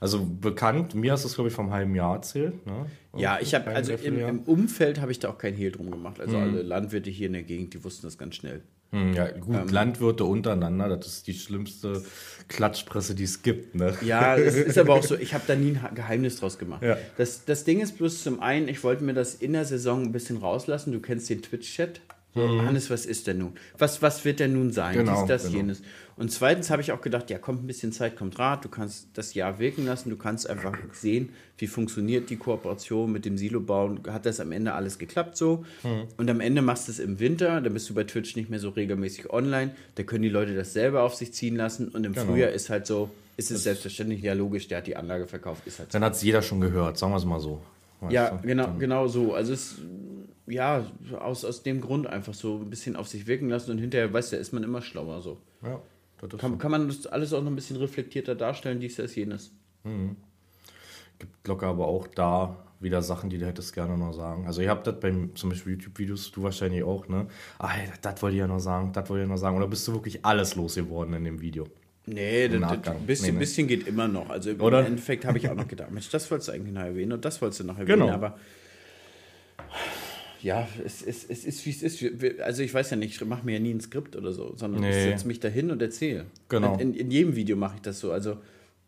Also bekannt, mir hast du es, glaube ich, vom halben Jahr erzählt. Ne? Ja, ich habe, also im, im Umfeld habe ich da auch kein Hehl drum gemacht. Also alle Landwirte hier in der Gegend, die wussten das ganz schnell. Hm, ja, gut, Ähm. Landwirte untereinander, das ist die schlimmste Klatschpresse, die es gibt. Ne? Ja, es ist aber auch so, ich habe da nie ein Geheimnis draus gemacht. Ja. Das, das Ding ist bloß zum einen, ich wollte mir das in der Saison ein bisschen rauslassen. Du kennst den Twitch-Chat. So, Hannes, was ist denn nun? Was, was wird denn nun sein? Genau, Dies, das, genau. jenes. Und zweitens habe ich auch gedacht, ja, kommt ein bisschen Zeit, kommt Rat. Du kannst das Jahr wirken lassen. Du kannst einfach sehen, wie funktioniert die Kooperation mit dem Silobauen. Hat das am Ende alles geklappt so? Und am Ende machst du es im Winter. Dann bist du bei Twitch nicht mehr so regelmäßig online. Da können die Leute das selber auf sich ziehen lassen. Und im Genau. Frühjahr ist halt so, ist es selbstverständlich, ja logisch, der hat die Anlage verkauft, ist halt so. Dann hat es jeder schon gehört, sagen wir es mal so. Weißt Ja, du? genau, genau so. Also es, ja, aus, aus dem Grund einfach so ein bisschen auf sich wirken lassen und hinterher, weißt du, ist man immer schlauer so. Ja, das Kann, kann man das alles auch noch ein bisschen reflektierter darstellen, dies, das, jenes. gibt locker aber auch da wieder Sachen, die du hättest gerne noch sagen. Also ihr habt das beim zum Beispiel YouTube-Videos, du wahrscheinlich auch, ne? Ah, das wollte ich ja noch sagen, das wollte ich ja noch sagen. Oder bist du wirklich alles losgeworden in dem Video? Nee, das, das, ein bisschen, Nee, nee. bisschen geht immer noch. Also im Oder? Endeffekt habe ich auch noch gedacht, Mensch, das wolltest du eigentlich noch erwähnen und das wolltest du noch erwähnen. Genau. Aber ja, es, es, es ist, wie es ist. Also ich weiß ja nicht, ich mache mir ja nie ein Skript oder so, sondern ich Nee. setze mich dahin und erzähle. Genau. In, in jedem Video mache ich das so. Also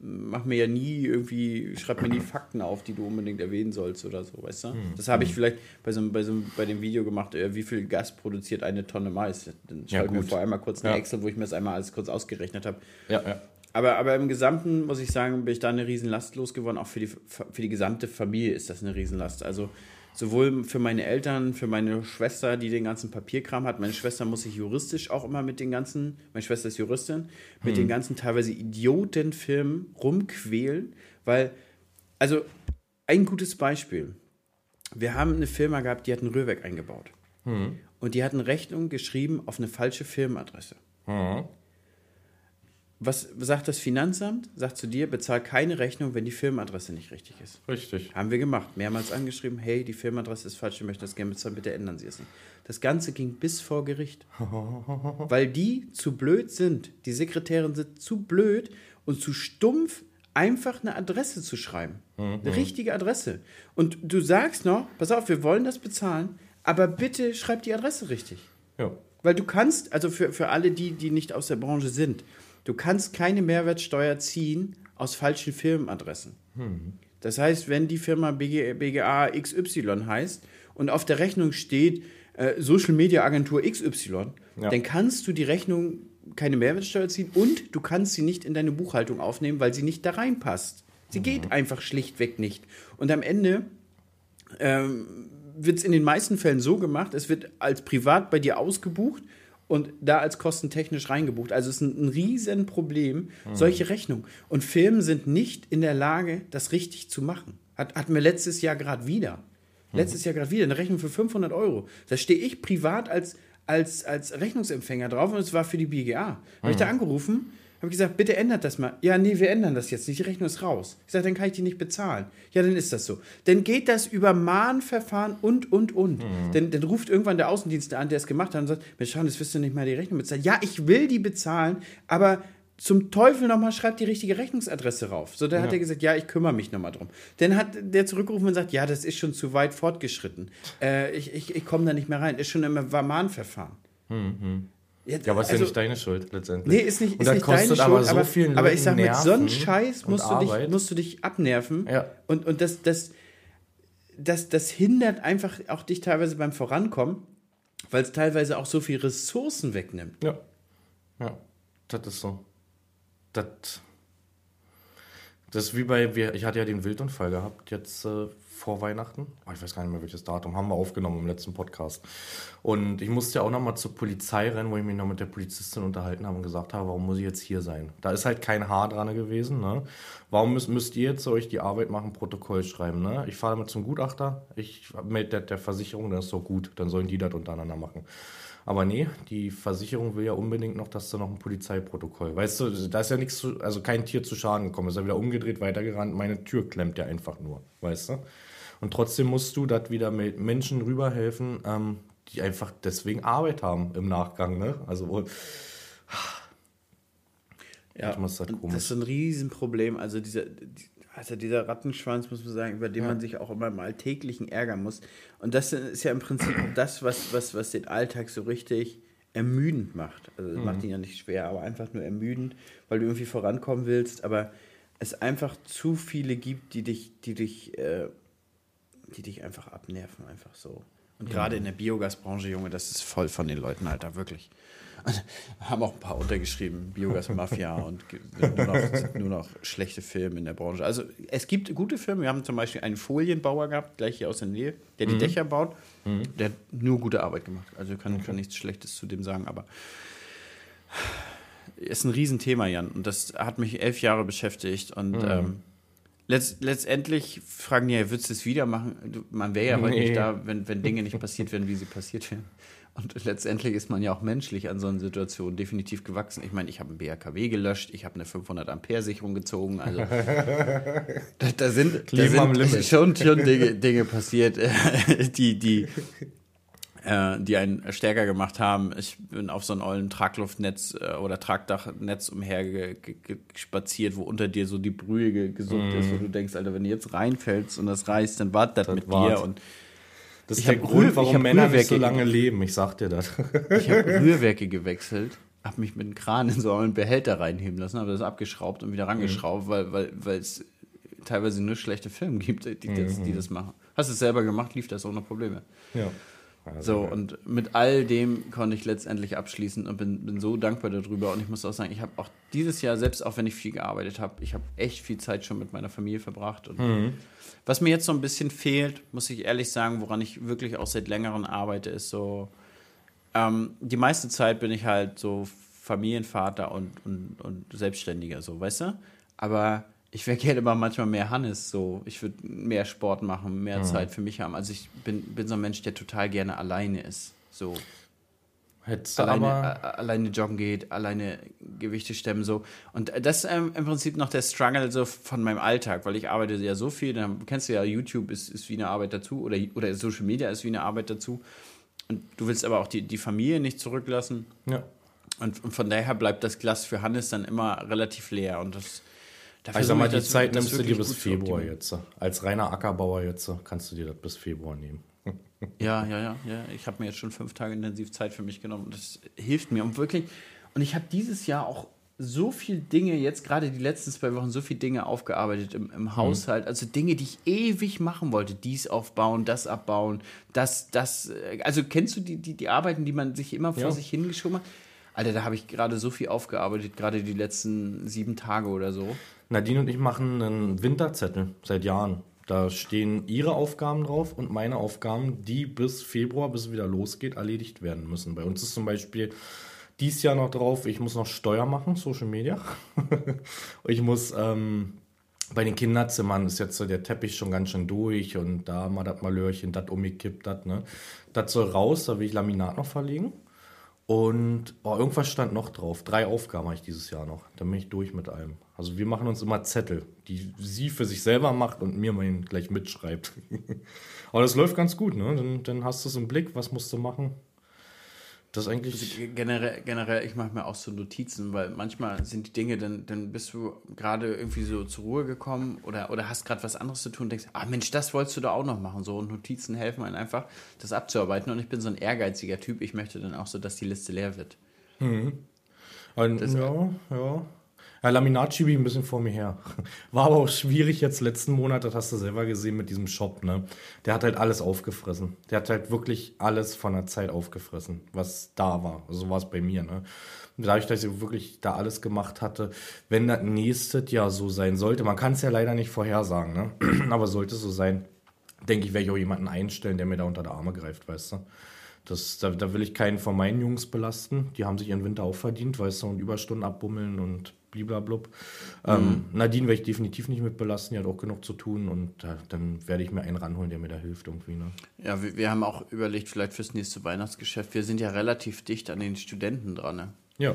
mach mir ja nie irgendwie, schreib mir nie Fakten auf, die du unbedingt erwähnen sollst oder so, weißt du? Hm. Das habe ich vielleicht bei so, bei, so, bei dem Video gemacht, äh, wie viel Gas produziert eine Tonne Mais. Dann Ja, schreibe ich mir gut. vorher mal kurz eine Ja. Excel, wo ich mir das einmal alles kurz ausgerechnet habe. Ja, ja. Aber, aber im Gesamten muss ich sagen, bin ich da eine Riesenlast losgeworden. Auch für die, für die gesamte Familie ist das eine Riesenlast. Also sowohl für meine Eltern, für meine Schwester, die den ganzen Papierkram hat. Meine Schwester muss sich juristisch auch immer mit den ganzen, meine Schwester ist Juristin, mit den ganzen teilweise Idiotenfirmen rumquälen, weil, also ein gutes Beispiel. Wir haben eine Firma gehabt, die hat ein Rührwerk eingebaut. Und die hatten Rechnung geschrieben auf eine falsche Firmenadresse. Was sagt das Finanzamt? Sagt zu dir, bezahl keine Rechnung, wenn die Firmenadresse nicht richtig ist. Richtig. Haben wir gemacht. Mehrmals angeschrieben, hey, die Firmenadresse ist falsch, ich möchte das gerne bezahlen, bitte ändern Sie es nicht. Das Ganze ging bis vor Gericht. Weil die zu blöd sind, die Sekretärin sind zu blöd und zu stumpf, einfach eine Adresse zu schreiben. Eine richtige Adresse. Und du sagst noch, pass auf, wir wollen das bezahlen, aber bitte schreib die Adresse richtig. Ja. Weil du kannst, also für, für alle die, die nicht aus der Branche sind, du kannst keine Mehrwertsteuer ziehen aus falschen Firmenadressen. Das heißt, wenn die Firma BG, BGA XY heißt und auf der Rechnung steht äh, Social Media Agentur XY, Ja. dann kannst du die Rechnung keine Mehrwertsteuer ziehen und du kannst sie nicht in deine Buchhaltung aufnehmen, weil sie nicht da reinpasst. Sie geht einfach schlichtweg nicht. Und am Ende wird es in den meisten Fällen so gemacht, es wird als privat bei dir ausgebucht und da als kostentechnisch reingebucht. Also es ist ein, ein Riesenproblem, solche Rechnungen. Und Firmen sind nicht in der Lage, das richtig zu machen. Hat, hatten wir letztes Jahr gerade wieder. Letztes Jahr gerade wieder eine Rechnung für 500 Euro. Da stehe ich privat als, als, als Rechnungsempfänger drauf und es war für die BGA. Habe ich da angerufen, Habe gesagt, bitte ändert das mal. Ja, nee, wir ändern das jetzt nicht. Die Rechnung ist raus. Ich sage, dann kann ich die nicht bezahlen. Ja, dann ist das so. Dann geht das über Mahnverfahren und, und, und. Mhm. Dann, dann ruft irgendwann der Außendienst an, der es gemacht hat und sagt, Mensch, das wirst du nicht mal die Rechnung bezahlen. Ja, ich will die bezahlen, aber zum Teufel nochmal schreibt die richtige Rechnungsadresse rauf. So, dann ja. hat er gesagt, ja, ich kümmere mich nochmal drum. Dann hat der zurückgerufen und sagt, ja, das ist schon zu weit fortgeschritten. Äh, ich ich, ich komme da nicht mehr rein. Ist schon im Mahnverfahren. Mhm. Ja, ja, aber ist also, ja nicht deine Schuld letztendlich. Nee, ist nicht, ist nicht deine Schuld, aber, so aber, aber ich sag, mit so einem Scheiß musst du, dich, musst du dich abnerven. Ja. Und, und das, das, das, das hindert einfach auch dich teilweise beim Vorankommen, weil es teilweise auch so viel Ressourcen wegnimmt. Ja. Ja, das ist so. Das, das ist wie bei, ich hatte ja den Wildunfall gehabt, jetzt äh, vor Weihnachten. Oh, ich weiß gar nicht mehr, welches Datum. Haben wir aufgenommen im letzten Podcast. Und ich musste ja auch nochmal zur Polizei rennen, wo ich mich noch mit der Polizistin unterhalten habe und gesagt habe, warum muss ich jetzt hier sein? Da ist halt kein Haar dran gewesen. Ne? Warum müsst, müsst ihr jetzt euch die Arbeit machen, Protokoll schreiben? Ne? Ich fahre damit zum Gutachter, ich melde der, der Versicherung, das ist so gut. Dann sollen die das untereinander machen. Aber nee, die Versicherung will ja unbedingt noch, dass da noch ein Polizeiprotokoll. Weißt du, da ist ja nichts zu, also kein Tier zu Schaden gekommen. Ist ja wieder umgedreht, weitergerannt. Meine Tür klemmt ja einfach nur, weißt du? Und trotzdem musst du das wieder mit Menschen rüberhelfen, ähm, die einfach deswegen Arbeit haben im Nachgang. Ne? Also wohl. Ja, das, das ist ein Riesenproblem. Also dieser, also dieser Rattenschwanz, muss man sagen, über den ja. man sich auch immer im Alltäglichen ärgern muss. Und das ist ja im Prinzip das, was, was, was den Alltag so richtig ermüdend macht. Also mhm. macht ihn ja nicht schwer, aber einfach nur ermüdend, weil du irgendwie vorankommen willst, aber es einfach zu viele gibt, die dich, die dich äh, die dich einfach abnerven, einfach so. Und gerade in der Biogasbranche, Junge, das ist voll von den Leuten, Alter, wirklich. Und haben auch ein paar untergeschrieben, Biogas-Mafia und nur noch, nur noch, schlechte Filme in der Branche. Also es gibt gute Filme. Wir haben zum Beispiel einen Folienbauer gehabt, gleich hier aus der Nähe, der die mhm. Dächer baut. Mhm. Der hat nur gute Arbeit gemacht. Also kann, okay. kann nichts Schlechtes zu dem sagen, aber ist ein Riesenthema, Jan. Und das hat mich elf Jahre beschäftigt. Und mhm. ähm, Letzt, letztendlich fragen die ja, würdest du es wieder machen? Man wäre ja heute nee. nicht da, wenn, wenn Dinge nicht passiert wären, wie sie passiert wären. Und letztendlich ist man ja auch menschlich an so einer Situation definitiv gewachsen. Ich meine, ich habe ein BHKW gelöscht, ich habe eine 500 Ampere Sicherung gezogen. Also da, da sind, da sind schon, schon Dinge, Dinge passiert, die, die, äh, die einen stärker gemacht haben. Ich bin auf so einem ollen Tragluftnetz äh, oder Tragdachnetz umhergespaziert, wo unter dir so die Brühe gesund mm. ist, wo du denkst, Alter, wenn du jetzt reinfällst und das reißt, dann wart das, mit wart. dir und das ist der Grund, warum Männer nicht so lange leben, ich sag dir das. ich habe Rührwerke gewechselt, habe mich mit einem Kran in so einen Behälter reinheben lassen, habe das abgeschraubt und wieder rangeschraubt, mhm. weil, weil, weil es teilweise nur schlechte Filme gibt, die, das, die mhm. das machen. Hast du es selber gemacht, lief das ohne Probleme. Ja. Also so, und mit all dem konnte ich letztendlich abschließen und bin, bin so dankbar darüber. Und ich muss auch sagen, ich habe auch dieses Jahr, selbst auch wenn ich viel gearbeitet habe, ich habe echt viel Zeit schon mit meiner Familie verbracht. Und mhm. was mir jetzt so ein bisschen fehlt, muss ich ehrlich sagen, woran ich wirklich auch seit längerem arbeite, ist so, ähm, die meiste Zeit bin ich halt so Familienvater und, und, und Selbstständiger, so, weißt du? Aber ich wäre gerne aber manchmal mehr Hannes so. Ich würde mehr Sport machen, mehr mhm. Zeit für mich haben. Also ich bin, bin so ein Mensch, der total gerne alleine ist. So. Hättest alleine, aber alleine joggen geht, alleine Gewichte stemmen, so. Und das ist ähm, im Prinzip noch der Struggle so von meinem Alltag, weil ich arbeite ja so viel, dann kennst du ja, YouTube ist, ist wie eine Arbeit dazu oder, oder Social Media ist wie eine Arbeit dazu. Und du willst aber auch die, die Familie nicht zurücklassen. Ja. Und, und von daher bleibt das Glas für Hannes dann immer relativ leer. Und das Dafür ich sag mal, die das, Zeit das nimmst du dir bis Februar jetzt. Als reiner Ackerbauer jetzt kannst du dir das bis Februar nehmen. ja, ja, ja, ja. Ich habe mir jetzt schon fünf Tage intensiv Zeit für mich genommen. Das hilft mir. Und wirklich, und ich habe dieses Jahr auch so viele Dinge, jetzt gerade die letzten zwei Wochen, so viele Dinge aufgearbeitet im, im mhm. Haushalt. Also Dinge, die ich ewig machen wollte. Dies aufbauen, das abbauen, das, das. Äh, also kennst du die, die, die Arbeiten, die man sich immer vor ja. sich hingeschoben hat? Alter, da habe ich gerade so viel aufgearbeitet, gerade die letzten sieben Tage oder so. Nadine und ich machen einen Winterzettel seit Jahren. Da stehen ihre Aufgaben drauf und meine Aufgaben, die bis Februar, bis es wieder losgeht, erledigt werden müssen. Bei uns ist zum Beispiel dies Jahr noch drauf, ich muss noch Steuer machen, Social Media. ich muss ähm, bei den Kinderzimmern ist jetzt so der Teppich schon ganz schön durch und da mal das Malörchen, das umgekippt, das, ne? Das soll raus, da will ich Laminat noch verlegen. Und oh, irgendwas stand noch drauf. Drei Aufgaben habe ich dieses Jahr noch. Dann bin ich durch mit allem. Also wir machen uns immer Zettel, die sie für sich selber macht und mir mal gleich mitschreibt. Aber das läuft ganz gut, ne? Dann, dann hast du es im Blick, was musst du machen. Das ist eigentlich. Also generell, generell, ich mache mir auch so Notizen, weil manchmal sind die Dinge, dann, dann bist du gerade irgendwie so zur Ruhe gekommen oder, oder hast gerade was anderes zu tun und denkst, ah Mensch, das wolltest du da auch noch machen. So und Notizen helfen einem einfach, das abzuarbeiten. Und ich bin so ein ehrgeiziger Typ. Ich möchte dann auch so, dass die Liste leer wird. Mhm. Und, ja, ja. Ja, Laminat schiebe ich ein bisschen vor mir her. War aber auch schwierig jetzt letzten Monat, das hast du selber gesehen mit diesem Shop, ne? Der hat halt alles aufgefressen. Der hat halt wirklich alles von der Zeit aufgefressen, was da war. So war es bei mir, ne? Dadurch, dass ich wirklich da alles gemacht hatte, wenn das nächstes Jahr so sein sollte, man kann es ja leider nicht vorhersagen, ne? Aber sollte es so sein, denke ich, werde ich auch jemanden einstellen, der mir da unter der Arme greift, weißt du? Das, da, da will ich keinen von meinen Jungs belasten. Die haben sich ihren Winter auch verdient, weißt du, und Überstunden abbummeln und bliblablub. Mhm. Ähm, Nadine werde ich definitiv nicht mit belasten, die hat auch genug zu tun und äh, dann werde ich mir einen ranholen, der mir da hilft irgendwie. Ne? Ja, wir, wir, haben auch überlegt, vielleicht fürs nächste Weihnachtsgeschäft, wir sind ja relativ dicht an den Studenten dran. Ne? Ja.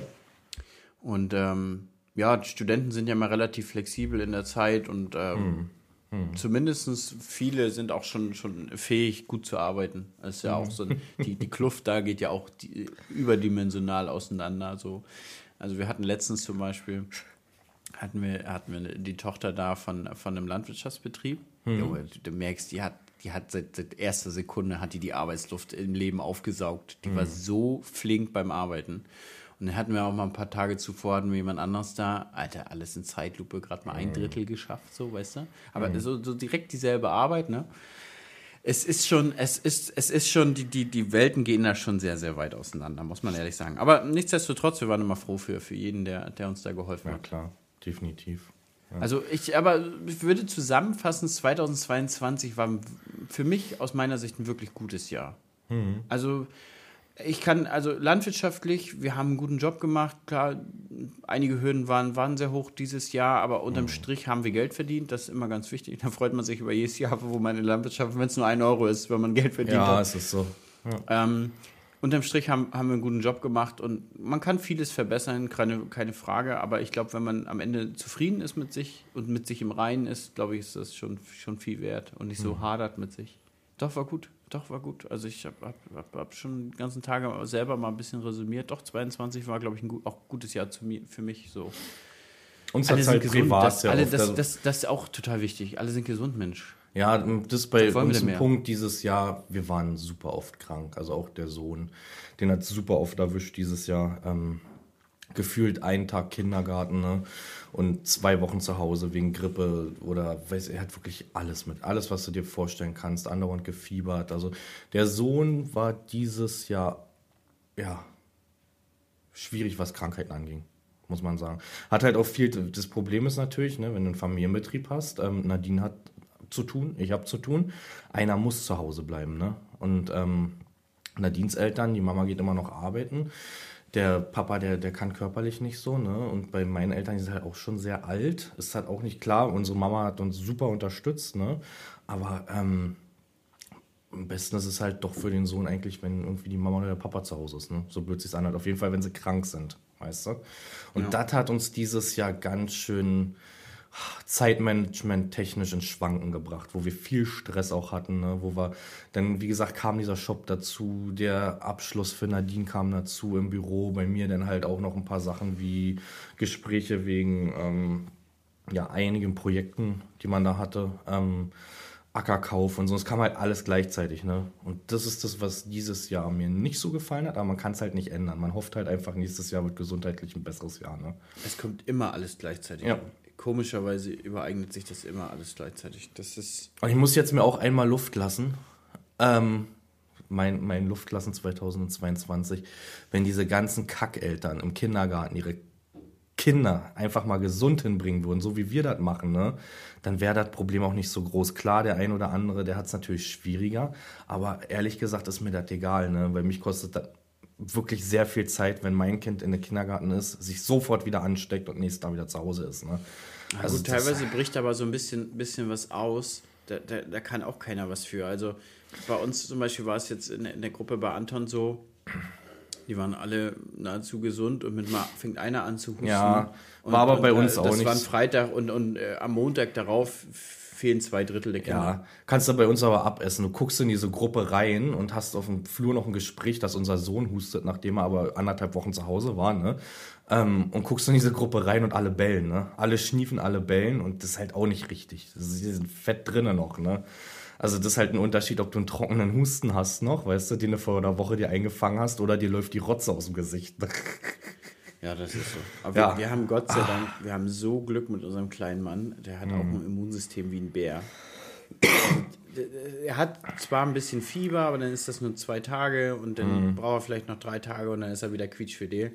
Und ähm, ja, die Studenten sind ja mal relativ flexibel in der Zeit und ähm, mhm. Mhm. zumindest viele sind auch schon, schon fähig, gut zu arbeiten. Das ist ja auch so, die, die Kluft da geht ja auch die, überdimensional auseinander. So. Also wir hatten letztens zum Beispiel, hatten wir, hatten wir die Tochter da von, von einem Landwirtschaftsbetrieb. Mhm. Jo, du merkst, die hat, die hat seit, seit, erster Sekunde hat die die Arbeitsluft im Leben aufgesaugt. Die mhm. war so flink beim Arbeiten. Und dann hatten wir auch mal ein paar Tage zuvor, hatten wir jemand anderes da. Alter, alles in Zeitlupe, gerade mal ein mhm. Drittel geschafft, so, weißt du? Aber mhm. so, so direkt dieselbe Arbeit, ne? Es ist schon, es ist, es ist schon, die, die, die Welten gehen da schon sehr, sehr weit auseinander, muss man ehrlich sagen. Aber nichtsdestotrotz, wir waren immer froh für, für jeden, der, der uns da geholfen ja, hat. Ja, klar, definitiv. Ja. Also ich, aber ich würde zusammenfassen, 2022 war für mich aus meiner Sicht ein wirklich gutes Jahr. Mhm. Also ich kann, also landwirtschaftlich, wir haben einen guten Job gemacht. Klar, einige Hürden waren, waren sehr hoch dieses Jahr, aber unterm mhm. Strich haben wir Geld verdient. Das ist immer ganz wichtig. Da freut man sich über jedes Jahr, wo man in Landwirtschaft, wenn es nur ein Euro ist, wenn man Geld verdient ja, hat. Es ist so. Ja. Ähm, unterm Strich haben, haben wir einen guten Job gemacht und man kann vieles verbessern, keine, keine Frage. Aber ich glaube, wenn man am Ende zufrieden ist mit sich und mit sich im Reinen ist, glaube ich, ist das schon, schon viel wert und nicht so mhm. hadert mit sich. Doch, war gut. Doch, war gut. Also ich habe hab, hab, hab, schon die ganzen Tage selber mal ein bisschen resümiert. Doch, 22 war, glaube ich, ein gut, auch gutes Jahr mir, für mich so. Uns hat halt gesund, privat das, ja alle, das, das, das, ist auch total wichtig. Alle sind gesund, Mensch. Ja, das ist bei uns ein Punkt dieses Jahr. Wir waren super oft krank. Also auch der Sohn, den hat super oft erwischt dieses Jahr. Ähm, gefühlt einen Tag Kindergarten ne? und zwei Wochen zu Hause wegen Grippe oder weiß er hat wirklich alles mit, alles was du dir vorstellen kannst, andauernd gefiebert. Also der Sohn war dieses Jahr ja schwierig, was Krankheiten anging, muss man sagen. Hat halt auch viel. Das Problem ist natürlich, ne, wenn du einen Familienbetrieb hast, ähm, Nadine hat zu tun, ich habe zu tun, einer muss zu Hause bleiben, ne? Und ähm, Nadines Eltern, die Mama geht immer noch arbeiten der Papa, der, der kann körperlich nicht so, ne? Und bei meinen Eltern ist halt auch schon sehr alt. Ist halt auch nicht klar. Unsere Mama hat uns super unterstützt, ne? Aber ähm, am besten ist es halt doch für den Sohn eigentlich, wenn irgendwie die Mama oder der Papa zu Hause ist, ne? So blöd sich anhört. Auf jeden Fall, wenn sie krank sind, weißt du? Und ja. das hat uns dieses Jahr ganz schön Zeitmanagement technisch ins Schwanken gebracht, wo wir viel Stress auch hatten, ne? wo wir, dann wie gesagt, kam dieser Shop dazu, der Abschluss für Nadine kam dazu im Büro, bei mir dann halt auch noch ein paar Sachen wie Gespräche wegen ähm, ja, einigen Projekten, die man da hatte, ähm, Ackerkauf und so, es kam halt alles gleichzeitig, ne? Und das ist das, was dieses Jahr mir nicht so gefallen hat, aber man kann es halt nicht ändern. Man hofft halt einfach, nächstes Jahr wird gesundheitlich ein besseres Jahr, ne? Es kommt immer alles gleichzeitig. Ja komischerweise übereignet sich das immer alles gleichzeitig. Das ist. Und ich muss jetzt mir auch einmal Luft lassen. Ähm, mein, mein Luftlassen 2022, wenn diese ganzen Kackeltern im Kindergarten ihre Kinder einfach mal gesund hinbringen würden, so wie wir das machen, ne, dann wäre das Problem auch nicht so groß. Klar, der ein oder andere, der hat es natürlich schwieriger, aber ehrlich gesagt ist mir das egal, ne, weil mich kostet das wirklich sehr viel Zeit, wenn mein Kind in der Kindergarten ist, sich sofort wieder ansteckt und nächstes Tag wieder zu Hause ist. Ne? Also gut, teilweise bricht aber so ein bisschen, bisschen was aus. Da, da, da, kann auch keiner was für. Also bei uns zum Beispiel war es jetzt in, in der Gruppe bei Anton so, Die waren alle nahezu gesund und mit mal fängt einer an zu husten. Ja, Und- war aber und, bei äh, uns auch Das nicht war ein. Freitag und, und äh, am Montag darauf fehlen zwei Drittel der Kinder. Ja, kannst du bei uns aber abessen. Du guckst in diese Gruppe rein und hast auf dem Flur noch ein Gespräch, dass unser Sohn hustet, nachdem er aber anderthalb Wochen zu Hause war, ne? Ähm, und guckst in diese Gruppe rein und alle bellen, ne? Alle schniefen, alle bellen und das ist halt auch nicht richtig. Die sind fett drinnen noch, ne? Also das ist halt ein Unterschied, ob du einen trockenen Husten hast noch, weißt du, den du vor einer Woche dir eingefangen hast, oder dir läuft die Rotze aus dem Gesicht. Ja, das ist so. Aber Ja. wir, wir haben Gott sei Dank, wir haben so Glück mit unserem kleinen Mann. Der hat auch Mhm. ein Immunsystem wie ein Bär. Er hat zwar ein bisschen Fieber, aber dann ist das nur zwei Tage und dann Mhm. braucht er vielleicht noch drei Tage und dann ist er wieder quietschfidel.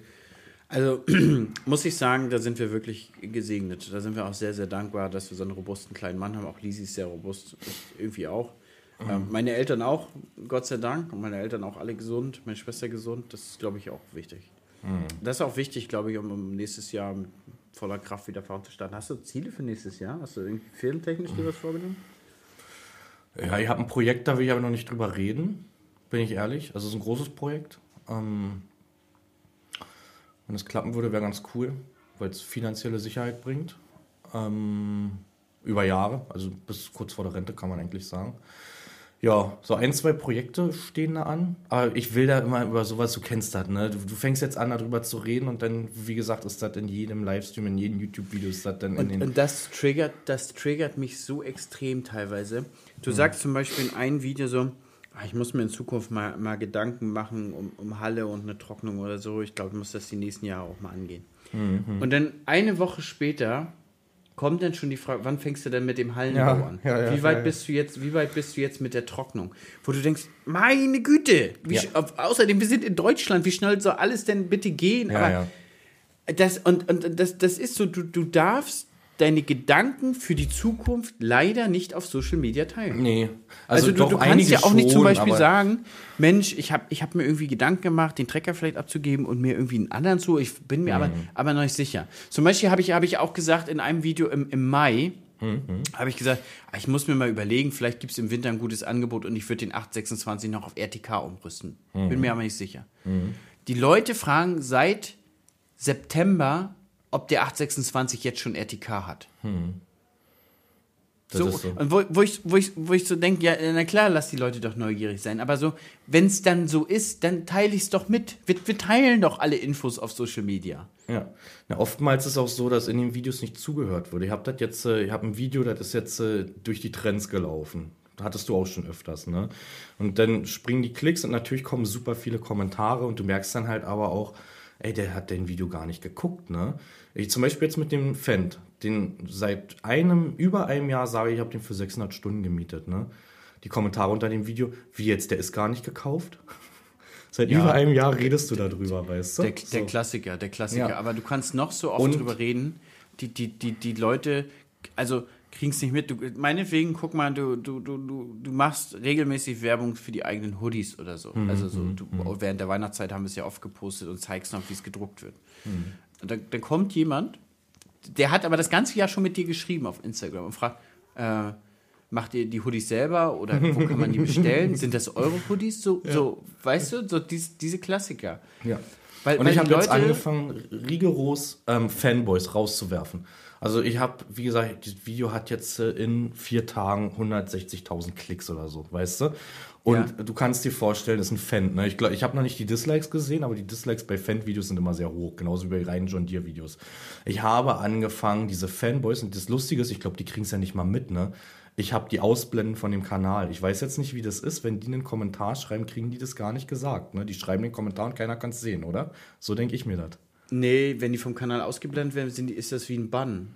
Also muss ich sagen, da sind wir wirklich gesegnet. Da sind wir auch sehr, sehr dankbar, dass wir so einen robusten kleinen Mann haben. Auch Lisi ist sehr robust, irgendwie auch. Mhm. Ähm, meine Eltern auch, Gott sei Dank. Und meine Eltern auch alle gesund, meine Schwester gesund. Das ist, glaube ich, auch wichtig. Mhm. Das ist auch wichtig, glaube ich, um, nächstes Jahr mit voller Kraft wieder vorn zu starten. Hast du Ziele für nächstes Jahr? Hast du irgendwie filmtechnisch dir was vorgenommen? Ja, ich habe ein Projekt, da will ich aber noch nicht drüber reden, bin ich ehrlich. Also es ist ein großes Projekt. Ähm, wenn es klappen würde, wäre ganz cool, weil es finanzielle Sicherheit bringt. Ähm, über Jahre, also bis kurz vor der Rente kann man eigentlich sagen. Ja, so ein, zwei Projekte stehen da an. Aber ich will da immer über sowas, du kennst das, ne? Du, du fängst jetzt an, darüber zu reden und dann, wie gesagt, ist das in jedem Livestream, in jedem YouTube-Video ist das dann in Und, den. und das triggert, das triggert mich so extrem teilweise. Du sagst zum Beispiel in einem Video so, ah, ich muss mir in Zukunft mal, mal Gedanken machen um, um Halle und eine Trocknung oder so. Ich glaube, ich muss das die nächsten Jahre auch mal angehen. Und dann eine Woche später kommt dann schon die Frage, wann fängst du denn mit dem Hallenbau Ja, an? ja, ja, wie weit bist du jetzt, wie weit bist du jetzt mit der Trocknung? Wo du denkst, meine Güte, wie, außerdem, wir sind in Deutschland, wie schnell soll alles denn bitte gehen? Aber das, und, und das, das ist so, du, du darfst deine Gedanken für die Zukunft leider nicht auf Social Media teilen. Nee. Also, du, doch du kannst ja auch nicht zum Beispiel aber- sagen, Mensch, ich habe ich hab mir irgendwie Gedanken gemacht, den Trecker vielleicht abzugeben und mir irgendwie einen anderen zu. Ich bin mir aber, Mhm. aber noch nicht sicher. Zum Beispiel habe ich, hab ich auch gesagt in einem Video im, im Mai, Mhm. habe ich gesagt, ah, ich muss mir mal überlegen, vielleicht gibt es im Winter ein gutes Angebot und ich würde den 826 noch auf RTK umrüsten. Mhm. Bin mir aber nicht sicher. Die Leute fragen seit September, ob der 826 jetzt schon RTK hat. Das So, ist so. Und wo, wo, ich, wo, ich, wo ich so denke, ja, na klar, lass die Leute doch neugierig sein. Aber so, wenn es dann so ist, dann teile ich es doch mit. Wir, wir teilen doch alle Infos auf Social Media. Ja. Na, oftmals ist es auch so, dass in den Videos nicht zugehört wird. Ich habe das jetzt, äh, ich habe ein Video, das ist jetzt äh, durch die Trends gelaufen. Hattest du auch schon öfters, ne? Und dann springen die Klicks und natürlich kommen super viele Kommentare und du merkst dann halt aber auch, ey, der hat dein Video gar nicht geguckt, ne? Ich zum Beispiel jetzt mit dem Fendt, den seit einem, über einem Jahr sage ich, ich habe den für 600 Stunden gemietet, ne? Die Kommentare unter dem Video, wie jetzt, der ist gar nicht gekauft? Seit Ja. über einem Jahr redest du darüber, weißt du? Der, der So. Klassiker, der Klassiker. Ja. Aber du kannst noch so oft Und- drüber reden. Die, die, die, die Leute, also kriegen es nicht mit. Du, meinetwegen, guck mal, du, du, du, du, machst regelmäßig Werbung für die eigenen Hoodies oder so. Mhm, Also so, du, während der Weihnachtszeit haben wir es ja oft gepostet und zeigst noch, wie es gedruckt wird. Mhm. Und dann, dann kommt jemand, der hat aber das ganze Jahr schon mit dir geschrieben auf Instagram und fragt, äh, macht ihr die Hoodies selber oder wo kann man die bestellen? Sind das eure Hoodies? So, so weißt du, so dies, diese Klassiker. Ja. Weil, Und weil ich habe jetzt angefangen, rigoros ähm, Fanboys rauszuwerfen. Also ich habe, wie gesagt, das Video hat jetzt äh, in vier Tagen 160.000 Klicks oder so, weißt du? Und Ja. du kannst dir vorstellen, das ist ein Fan. Ne? Ich, glaub, ich habe noch nicht die Dislikes gesehen, aber die Dislikes bei Fan-Videos sind immer sehr hoch, genauso wie bei reinen John Deere-Videos. Ich habe angefangen, diese Fanboys, und das Lustige ist, ich glaube, die kriegen es ja nicht mal mit, ne? Ich habe die ausblenden von dem Kanal. Ich weiß jetzt nicht, wie das ist. Wenn die einen Kommentar schreiben, kriegen die das gar nicht gesagt. Ne? Die schreiben den Kommentar und keiner kann es sehen, oder? So denke ich mir das. Nee, wenn die vom Kanal ausgeblendet werden, sind ist das wie ein Bann.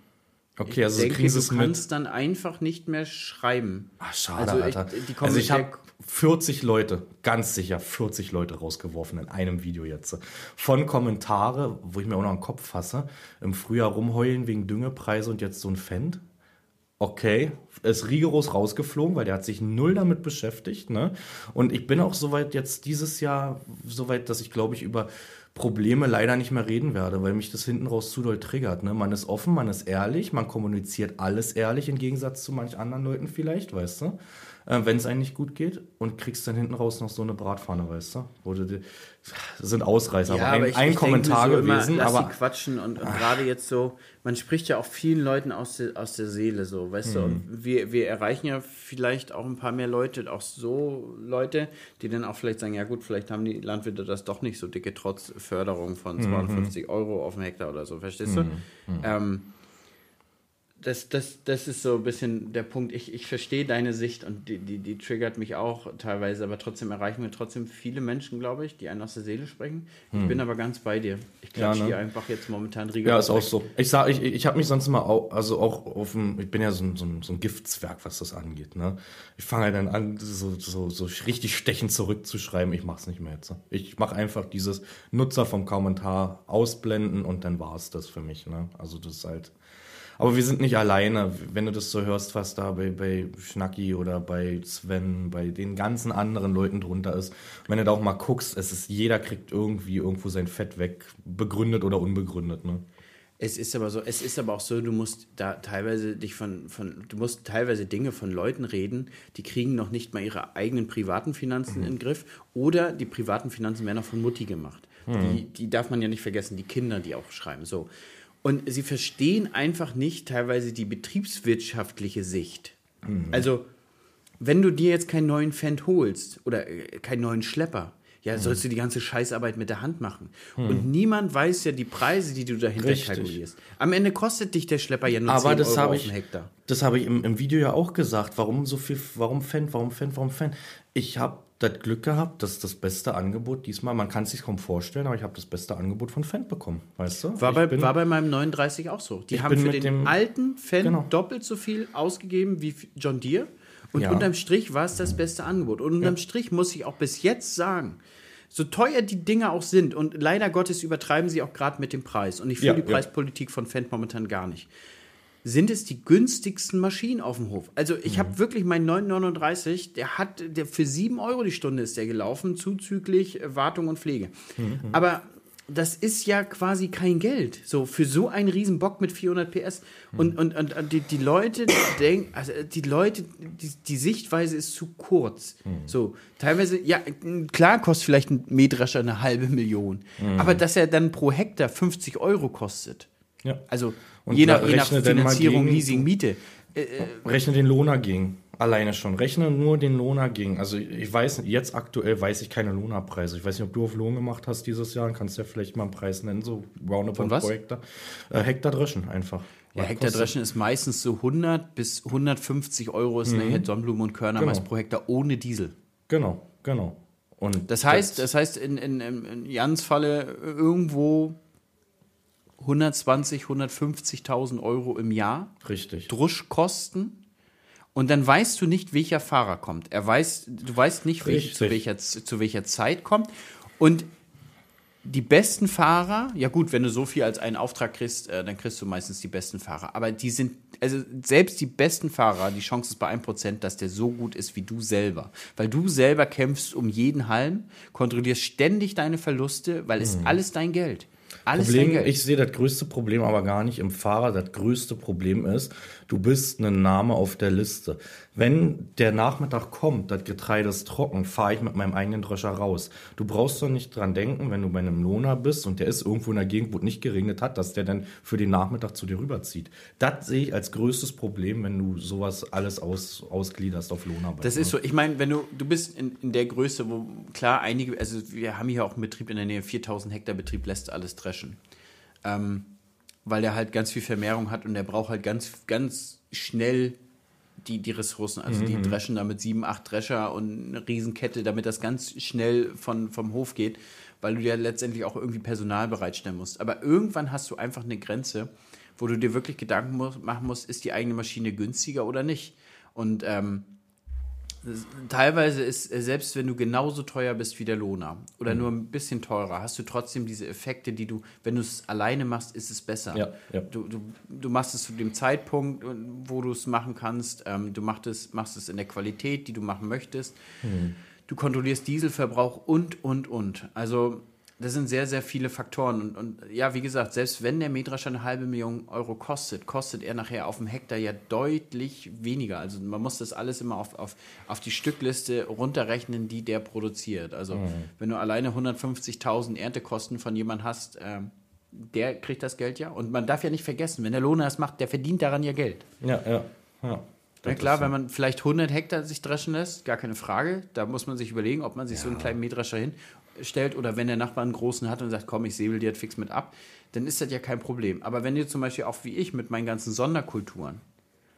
Okay, also ich denke, kriegen sie du es mit. kannst dann einfach nicht mehr schreiben. Ach, schade, Also ich- Alter. die kommen also ich habe 40 Leute, ganz sicher 40 Leute rausgeworfen in einem Video jetzt. Von Kommentare, wo ich mir auch noch einen Kopf fasse, im Frühjahr rumheulen wegen Düngepreise und jetzt so ein Fendt. Okay, ist rigoros rausgeflogen, weil der hat sich null damit beschäftigt. Ne? Und ich bin auch soweit jetzt dieses Jahr, soweit, dass ich glaube ich über Probleme leider nicht mehr reden werde, weil mich das hinten raus zu doll triggert. Ne? Man ist offen, man ist ehrlich, man kommuniziert alles ehrlich, im Gegensatz zu manch anderen Leuten vielleicht, weißt du. Äh, wenn es eigentlich gut geht und kriegst dann hinten raus noch so eine Bratpfanne, weißt du? Wo du die, das sind Ausreißer, Ja, aber ein, ich, ein ich Kommentar so gewesen, immer, lass aber sie quatschen und, und gerade jetzt so, man spricht ja auch vielen Leuten aus der, aus der Seele so, weißt du, Mhm. und wir, wir erreichen ja vielleicht auch ein paar mehr Leute, auch so Leute, die dann auch vielleicht sagen, ja gut, vielleicht haben die Landwirte das doch nicht so dicke, trotz Förderung von Mhm. 250 Euro auf den Hektar oder so, verstehst du? Ähm, das, das, das ist so ein bisschen der Punkt. Ich, ich verstehe deine Sicht und die, die, die triggert mich auch teilweise, aber trotzdem erreichen wir trotzdem viele Menschen, glaube ich, die einen aus der Seele sprechen. Ich bin aber ganz bei dir. Ich klatsche Ja, ne? hier einfach jetzt momentan Riegel. Ja, ist auch so. Ich sag, ich, ich habe mich sonst mal au, also auch auf dem, ich bin ja so ein, so ein, so ein Giftzwerg, was das angeht. Ne? Ich fange halt dann an, so, so, so richtig stechend zurückzuschreiben. Ich mach's nicht mehr jetzt. Ich mache einfach dieses Nutzer vom Kommentar ausblenden und dann war's das für mich. Ne? Also das ist halt. Aber wir sind nicht alleine. Wenn du das so hörst, was da bei, bei Schnacki oder bei Sven, bei den ganzen anderen Leuten drunter ist. Wenn du da auch mal guckst, es ist, jeder kriegt irgendwie irgendwo sein Fett weg, begründet oder unbegründet. Ne? Es ist aber so, es ist aber auch so, du musst da teilweise dich von, von, du musst teilweise Dinge von Leuten reden, die kriegen noch nicht mal ihre eigenen privaten Finanzen in den Griff oder die privaten Finanzen werden auch von Mutti gemacht. Die, die darf man ja nicht vergessen, die Kinder, die auch schreiben. So. Und sie verstehen einfach nicht teilweise die betriebswirtschaftliche Sicht. Also, wenn du dir jetzt keinen neuen Fendt holst oder äh, keinen neuen Schlepper, ja, sollst du die ganze Scheißarbeit mit der Hand machen. Und niemand weiß ja die Preise, die du dahinter Richtig. kalkulierst. Am Ende kostet dich der Schlepper ja nur Aber 10 das Euro auf den Hektar. das habe ich im, im Video ja auch gesagt. Warum so viel, warum Fan, warum Fan, warum Fan? Ich habe das Glück gehabt, dass das beste Angebot diesmal, man kann es sich kaum vorstellen, aber ich habe das beste Angebot von Fan bekommen, weißt du? War bei, bin- war bei meinem 39 auch so. Die haben für den dem- alten Fan Genau. doppelt so viel ausgegeben wie John Deere. Und Ja. unterm Strich war es das beste Angebot. Und unterm Strich muss ich auch bis jetzt sagen, so teuer die Dinge auch sind, und leider Gottes übertreiben sie auch gerade mit dem Preis. Und ich fühle Ja, die ja. Preispolitik von Fendt momentan gar nicht. Sind es die günstigsten Maschinen auf dem Hof? Also ich Mhm. habe wirklich meinen 939, der hat, der für 7 Euro die Stunde ist der gelaufen, zuzüglich äh, Wartung und Pflege. Mhm. Aber das ist ja quasi kein Geld. So, für so einen riesen Bock mit 400 PS. Mhm. Und, und, und, und die, die Leute denken, also die Leute, die, die Sichtweise ist zu kurz. Mhm. So, teilweise, ja, klar kostet vielleicht ein Mähdrescher eine halbe Million. Mhm. Aber dass er dann pro Hektar 50 Euro kostet. Ja. Also, Und je nach, je nach Finanzierung, gegen- Leasing, Miete. Rechne den Lohner gegen. Alleine schon. Rechne nur den Lohner gegen. Also ich weiß, jetzt aktuell weiß ich keine Lohnabpreise. Ich weiß nicht, ob du auf Lohn gemacht hast dieses Jahr. Kannst du ja vielleicht mal einen Preis nennen, so roundabout pro Hektar. Äh, Hektar dreschen einfach. Ja, Hektar Dreschen ist meistens so 100 bis 150 Euro ist eine Sonnenblumen und Körner Genau. meist pro Hektar ohne Diesel. Genau, genau. Und Das heißt, das heißt in, in, in in Jans Falle irgendwo 120, 150.000 Euro im Jahr richtig. Druschkosten. Und dann weißt du nicht, welcher Fahrer kommt. Er weiß, du weißt nicht, welch, zu, welcher, zu welcher Zeit kommt. Und die besten Fahrer, ja gut, wenn du so viel als einen Auftrag kriegst, äh, dann kriegst du meistens die besten Fahrer. Aber die sind, also selbst die besten Fahrer, die Chance ist bei 1%, dass der so gut ist wie du selber. Weil du selber kämpfst um jeden Halm, kontrollierst ständig deine Verluste, weil es alles dein Geld. Alles Problem, ich sehe das größte Problem aber gar nicht im Fahrer. Das größte Problem ist, du bist ein Name auf der Liste. Wenn der Nachmittag kommt, das Getreide ist trocken, fahre ich mit meinem eigenen Drescher raus. Du brauchst doch nicht dran denken, wenn du bei einem Lohner bist und der ist irgendwo in der Gegend, wo es nicht geregnet hat, dass der dann für den Nachmittag zu dir rüberzieht. Das sehe ich als größtes Problem, wenn du sowas alles aus, ausgliederst auf Lohnarbeit. Das ne? ist so, ich meine, wenn du, du bist in, in der Größe, wo klar einige, also wir haben hier auch einen Betrieb in der Nähe, 4000 Hektar Betrieb lässt alles dreschen. Ähm, weil der halt ganz viel Vermehrung hat und der braucht halt ganz, ganz schnell die, die Ressourcen. Also die dreschen damit sieben, acht Drescher und eine Riesenkette, damit das ganz schnell von, vom Hof geht, weil du ja letztendlich auch irgendwie Personal bereitstellen musst. Aber irgendwann hast du einfach eine Grenze, wo du dir wirklich Gedanken machen musst, ist die eigene Maschine günstiger oder nicht. Und ähm, teilweise ist, äh, selbst wenn du genauso teuer bist wie der Lohner oder nur ein bisschen teurer, hast du trotzdem diese Effekte, die du, wenn du es alleine machst, ist es besser. Ja, ja. Du, du, du machst es zu dem Zeitpunkt, wo du es machen kannst. Ähm, du machst es, machst es in der Qualität, die du machen möchtest. Mhm. Du kontrollierst Dieselverbrauch und, und, und. Also das sind sehr, sehr viele Faktoren. Und, und ja, wie gesagt, selbst wenn der Mähdrescher eine halbe Million Euro kostet, kostet er nachher auf dem Hektar ja deutlich weniger. Also man muss das alles immer auf, auf, auf die Stückliste runterrechnen, die der produziert. Also mhm. wenn du alleine 150.000 Erntekosten von jemandem hast, ähm, der kriegt das Geld ja. Und man darf ja nicht vergessen, wenn der Lohner das macht, der verdient daran ja Geld. Ja, ja, ja. Ja klar, wenn man vielleicht 100 Hektar sich dreschen lässt, gar keine Frage. Da muss man sich überlegen, ob man sich ja. so einen kleinen Mähdrescher hinstellt oder wenn der Nachbar einen großen hat und sagt, komm, ich säbel dir das fix mit ab, dann ist das ja kein Problem. Aber wenn du zum Beispiel auch wie ich mit meinen ganzen Sonderkulturen,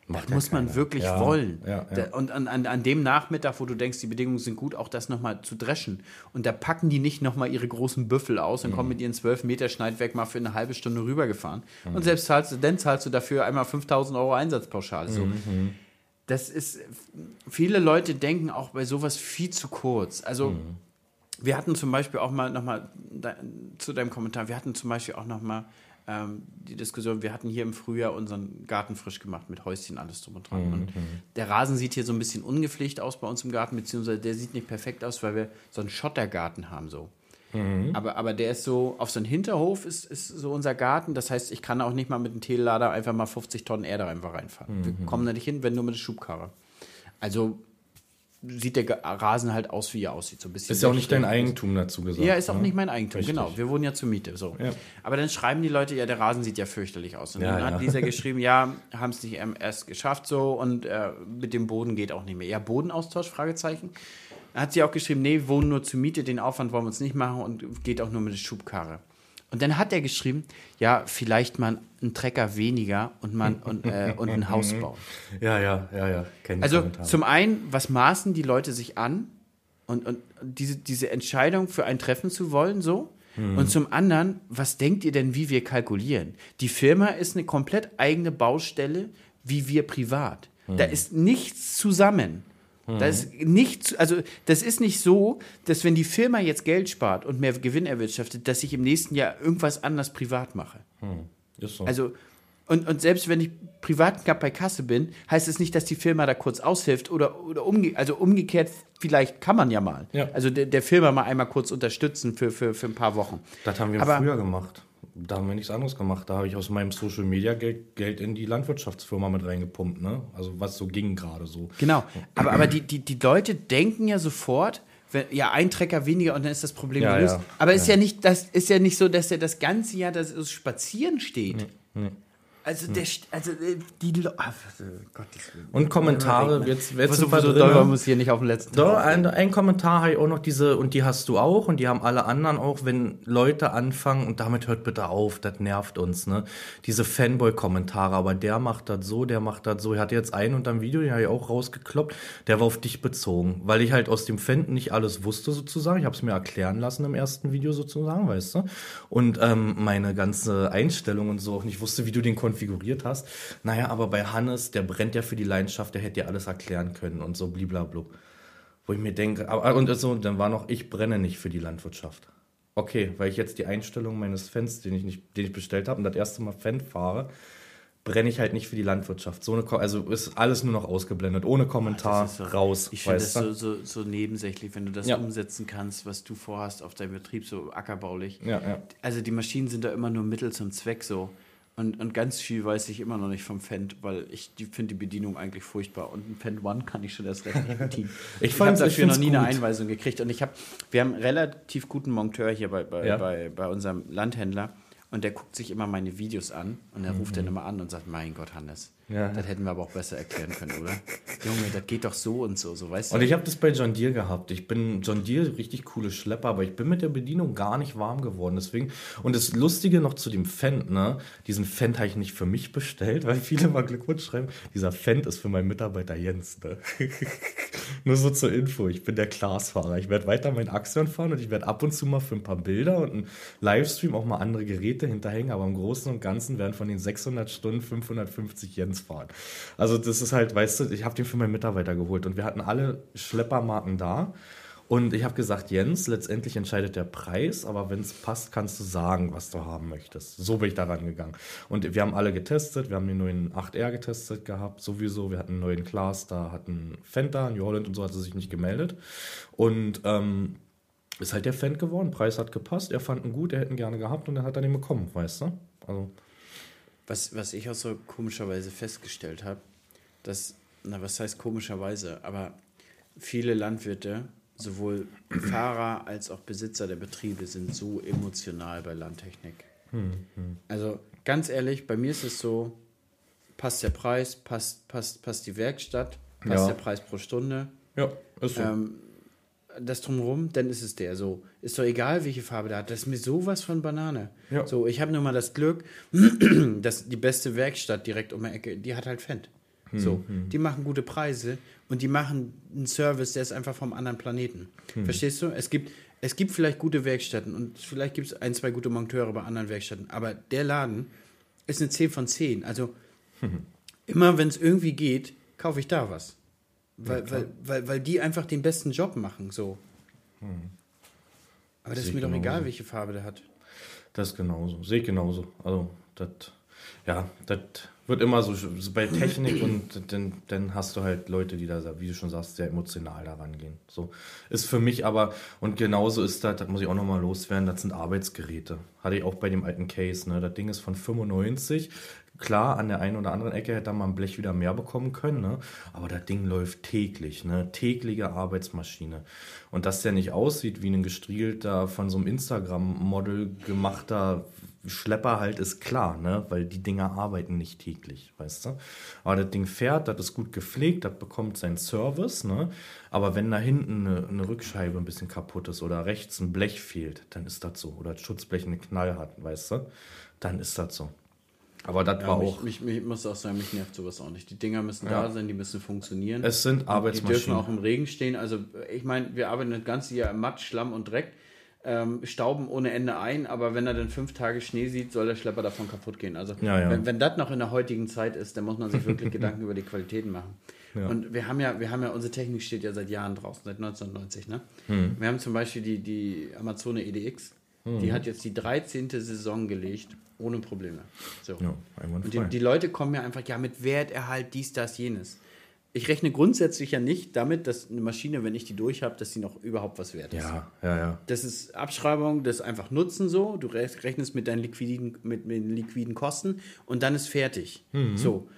Macht das muss man keiner. wirklich ja, wollen. Ja, ja. Und an, an, an dem Nachmittag, wo du denkst, die Bedingungen sind gut, auch das nochmal zu dreschen. Und da packen die nicht nochmal ihre großen Büffel aus und mhm. kommen mit ihren 12 Meter Schneidwerk mal für eine halbe Stunde rübergefahren. Mhm. Und selbst zahlst du, dann zahlst du dafür einmal 5000 Euro Einsatzpauschale. So. Mhm das ist, viele Leute denken auch bei sowas viel zu kurz. Also, mhm. wir hatten zum Beispiel auch mal nochmal zu deinem Kommentar, wir hatten zum Beispiel auch nochmal ähm, die Diskussion, wir hatten hier im Frühjahr unseren Garten frisch gemacht mit Häuschen, alles drum und dran. Mhm. Und der Rasen sieht hier so ein bisschen ungepflegt aus bei uns im Garten, beziehungsweise der sieht nicht perfekt aus, weil wir so einen Schottergarten haben so. Mhm. Aber, aber der ist so, auf so einem Hinterhof ist, ist so unser Garten. Das heißt, ich kann auch nicht mal mit dem Tellader einfach mal 50 Tonnen Erde einfach reinfahren. Mhm. Wir kommen da nicht hin, wenn nur mit der Schubkarre. Also sieht der Rasen halt aus, wie er aussieht. So ein bisschen ist ja auch nicht dein Eigentum dazu gesagt. Ja, ist auch ne? nicht mein Eigentum, Richtig. genau. Wir wohnen ja zur Miete. So. Ja. Aber dann schreiben die Leute, ja, der Rasen sieht ja fürchterlich aus. Und ja, dann ja. hat Lisa geschrieben, ja, haben es nicht erst geschafft so und äh, mit dem Boden geht auch nicht mehr. Ja, Bodenaustausch, Fragezeichen hat sie auch geschrieben, nee, wohnen nur zur Miete, den Aufwand wollen wir uns nicht machen und geht auch nur mit der Schubkarre. Und dann hat er geschrieben, ja, vielleicht mal einen Trecker weniger und, man, und, äh, und ein Haus bauen. Ja, ja, ja, ja. Also Kommentare. zum einen, was maßen die Leute sich an und, und diese, diese Entscheidung für ein Treffen zu wollen, so? Mhm. Und zum anderen, was denkt ihr denn, wie wir kalkulieren? Die Firma ist eine komplett eigene Baustelle, wie wir privat. Mhm. Da ist nichts zusammen. Das ist nicht, also das ist nicht so, dass wenn die Firma jetzt Geld spart und mehr Gewinn erwirtschaftet, dass ich im nächsten Jahr irgendwas anders privat mache. Hm. So. Also und, und selbst wenn ich privat knapp bei Kasse bin, heißt es das nicht, dass die Firma da kurz aushilft oder, oder umge also umgekehrt, vielleicht kann man ja mal. Ja. Also der, der Firma mal einmal kurz unterstützen für, für, für ein paar Wochen. Das haben wir Aber, früher gemacht da haben wir nichts anderes gemacht. Da habe ich aus meinem Social Media Geld, Geld in die Landwirtschaftsfirma mit reingepumpt, ne? Also was so ging gerade so. Genau. Aber, aber die, die, die Leute denken ja sofort, wenn, ja, ein Trecker weniger und dann ist das Problem ja, gelöst. Ja. Aber ja. ist ja nicht, das ist ja nicht so, dass er das ganze Jahr das spazieren steht. Nee, nee. Also, der, also äh, die Ach, Gottes Und Kommentare, jetzt, jetzt so, so doll muss hier nicht auf den letzten Doch, ein, ein, Kommentar habe ich auch noch diese, und die hast du auch, und die haben alle anderen auch, wenn Leute anfangen, und damit hört bitte auf, das nervt uns, ne? Diese Fanboy-Kommentare, aber der macht das so, der macht das so. Ich hatte jetzt einen unter dem Video, den habe ich auch rausgekloppt, der war auf dich bezogen, weil ich halt aus dem Fan nicht alles wusste sozusagen. Ich habe es mir erklären lassen im ersten Video sozusagen, weißt du? Und ähm, meine ganze Einstellung und so auch nicht wusste, wie du den konfigurierst konfiguriert hast. Naja, aber bei Hannes, der brennt ja für die Leidenschaft, der hätte dir alles erklären können und so bliblablu. Wo ich mir denke, aber, und so, dann war noch, ich brenne nicht für die Landwirtschaft. Okay, weil ich jetzt die Einstellung meines Fans, den ich, nicht, den ich bestellt habe und das erste Mal Fan fahre, brenne ich halt nicht für die Landwirtschaft. So eine, also ist alles nur noch ausgeblendet, ohne Kommentar, so, raus. Ich finde das so, so, so, nebensächlich, wenn du das ja. umsetzen kannst, was du vorhast auf deinem Betrieb, so ackerbaulich. Ja, ja. Also die Maschinen sind da immer nur Mittel zum Zweck so. Und, und ganz viel weiß ich immer noch nicht vom Fendt, weil ich finde die Bedienung eigentlich furchtbar. Und ein Fendt One kann ich schon erst recht nicht bedienen. ich ich habe dafür noch nie gut. eine Einweisung gekriegt. Und ich habe, wir haben einen relativ guten Monteur hier bei, bei, ja. bei, bei unserem Landhändler. Und der guckt sich immer meine Videos an und er ruft mhm. dann immer an und sagt, mein Gott, Hannes, ja. das hätten wir aber auch besser erklären können, oder? Junge, das geht doch so und so, so weißt du. Und ich habe das bei John Deere gehabt. Ich bin John Deere richtig coole Schlepper, aber ich bin mit der Bedienung gar nicht warm geworden. Deswegen, und das Lustige noch zu dem Fendt, ne? Diesen Fendt habe ich nicht für mich bestellt, weil viele mal Glückwunsch schreiben. Dieser Fendt ist für meinen Mitarbeiter Jens, ne? Nur so zur Info, ich bin der Glasfahrer. Ich werde weiter meinen Axion fahren und ich werde ab und zu mal für ein paar Bilder und einen Livestream auch mal andere Geräte hinterhängen, aber im Großen und Ganzen werden von den 600 Stunden 550 Jens fahren. Also das ist halt, weißt du, ich habe den für meinen Mitarbeiter geholt und wir hatten alle Schleppermarken da. Und ich habe gesagt, Jens, letztendlich entscheidet der Preis, aber wenn es passt, kannst du sagen, was du haben möchtest. So bin ich daran gegangen. Und wir haben alle getestet, wir haben den neuen 8R getestet gehabt, sowieso. Wir hatten einen neuen Class, da hatten Fenta, New Holland und so hat sie sich nicht gemeldet. Und ähm, ist halt der Fan geworden. Preis hat gepasst, er fand ihn gut, er hätte ihn gerne gehabt und dann hat er den bekommen, weißt du? Also. Was, was ich auch so komischerweise festgestellt habe, dass, na, was heißt komischerweise, aber viele Landwirte, sowohl Fahrer als auch Besitzer der Betriebe, sind so emotional bei Landtechnik. Hm, hm. Also ganz ehrlich, bei mir ist es so, passt der Preis, passt, passt, passt die Werkstatt, passt ja. der Preis pro Stunde. Ja, ist so. Ähm, das drumherum, dann ist es der so. Ist doch egal, welche Farbe der hat. Das ist mir sowas von Banane. Ja. So, ich habe nur mal das Glück, dass die beste Werkstatt direkt um die Ecke, die hat halt Fendt. Hm, so, hm. die machen gute Preise und die machen einen Service, der ist einfach vom anderen Planeten. Hm. Verstehst du? Es gibt, es gibt vielleicht gute Werkstätten und vielleicht gibt es ein, zwei gute Monteure bei anderen Werkstätten, aber der Laden ist eine 10 von 10. Also immer wenn es irgendwie geht, kaufe ich da was. Weil, ja, weil, weil, weil die einfach den besten Job machen, so. Hm. Aber das Sehe ist mir doch genauso. egal, welche Farbe der hat. Das ist genauso. Sehe ich genauso. Also, das, ja, das wird immer so, so bei Technik und dann, dann hast du halt Leute, die da, wie du schon sagst, sehr emotional daran gehen. So ist für mich aber, und genauso ist das, das muss ich auch nochmal loswerden, das sind Arbeitsgeräte. Hatte ich auch bei dem alten Case, ne? Das Ding ist von 95, Klar, an der einen oder anderen Ecke hätte man ein Blech wieder mehr bekommen können, ne? aber das Ding läuft täglich, ne? tägliche Arbeitsmaschine. Und dass der nicht aussieht wie ein gestrielter, von so einem Instagram-Model gemachter Schlepper halt, ist klar, ne? weil die Dinger arbeiten nicht täglich, weißt du. Aber das Ding fährt, das ist gut gepflegt, das bekommt seinen Service, ne? aber wenn da hinten eine, eine Rückscheibe ein bisschen kaputt ist oder rechts ein Blech fehlt, dann ist das so. Oder das Schutzblech einen Knall hat, weißt du, dann ist das so. Aber das ja, war mich, auch. Mich, mich, muss auch sagen, mich nervt sowas auch nicht. Die Dinger müssen ja. da sein, die müssen funktionieren. Es sind Arbeitsmaschinen. Die dürfen auch im Regen stehen. Also, ich meine, wir arbeiten das ganze Jahr im Matsch, Schlamm und Dreck, ähm, stauben ohne Ende ein, aber wenn er dann fünf Tage Schnee sieht, soll der Schlepper davon kaputt gehen. Also, ja, wenn, wenn das noch in der heutigen Zeit ist, dann muss man sich wirklich Gedanken über die Qualitäten machen. Und wir haben ja, wir haben ja, unsere Technik steht ja seit Jahren draußen, seit 1990. Ne? Hm. Wir haben zum Beispiel die, die Amazone EDX. Hm. Die hat jetzt die 13. Saison gelegt ohne Probleme. So. Ja, und die, die, Leute kommen ja einfach, ja, mit Werterhalt, dies, das, jenes. Ich rechne grundsätzlich ja nicht damit, dass eine Maschine, wenn ich die durch habe, dass sie noch überhaupt was wert ist. Ja, ja, ja. Das ist Abschreibung, das ist einfach Nutzen so. Du rechnest mit deinen liquiden, mit, mit liquiden Kosten und dann ist fertig. Mhm. So.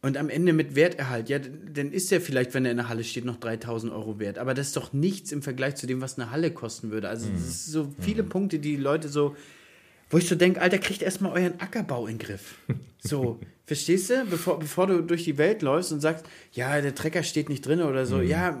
Und am Ende mit Werterhalt, ja, dann ist er vielleicht, wenn er in der Halle steht, noch 3000 Euro wert. Aber das ist doch nichts im Vergleich zu dem, was eine Halle kosten würde. Also, mhm. das ist so viele mhm. Punkte, die, die Leute so wo ich so denke, Alter, kriegt erstmal euren Ackerbau in den Griff. So, verstehst du? Bevor, bevor du durch die Welt läufst und sagst, ja, der Trecker steht nicht drin oder so, mhm. ja,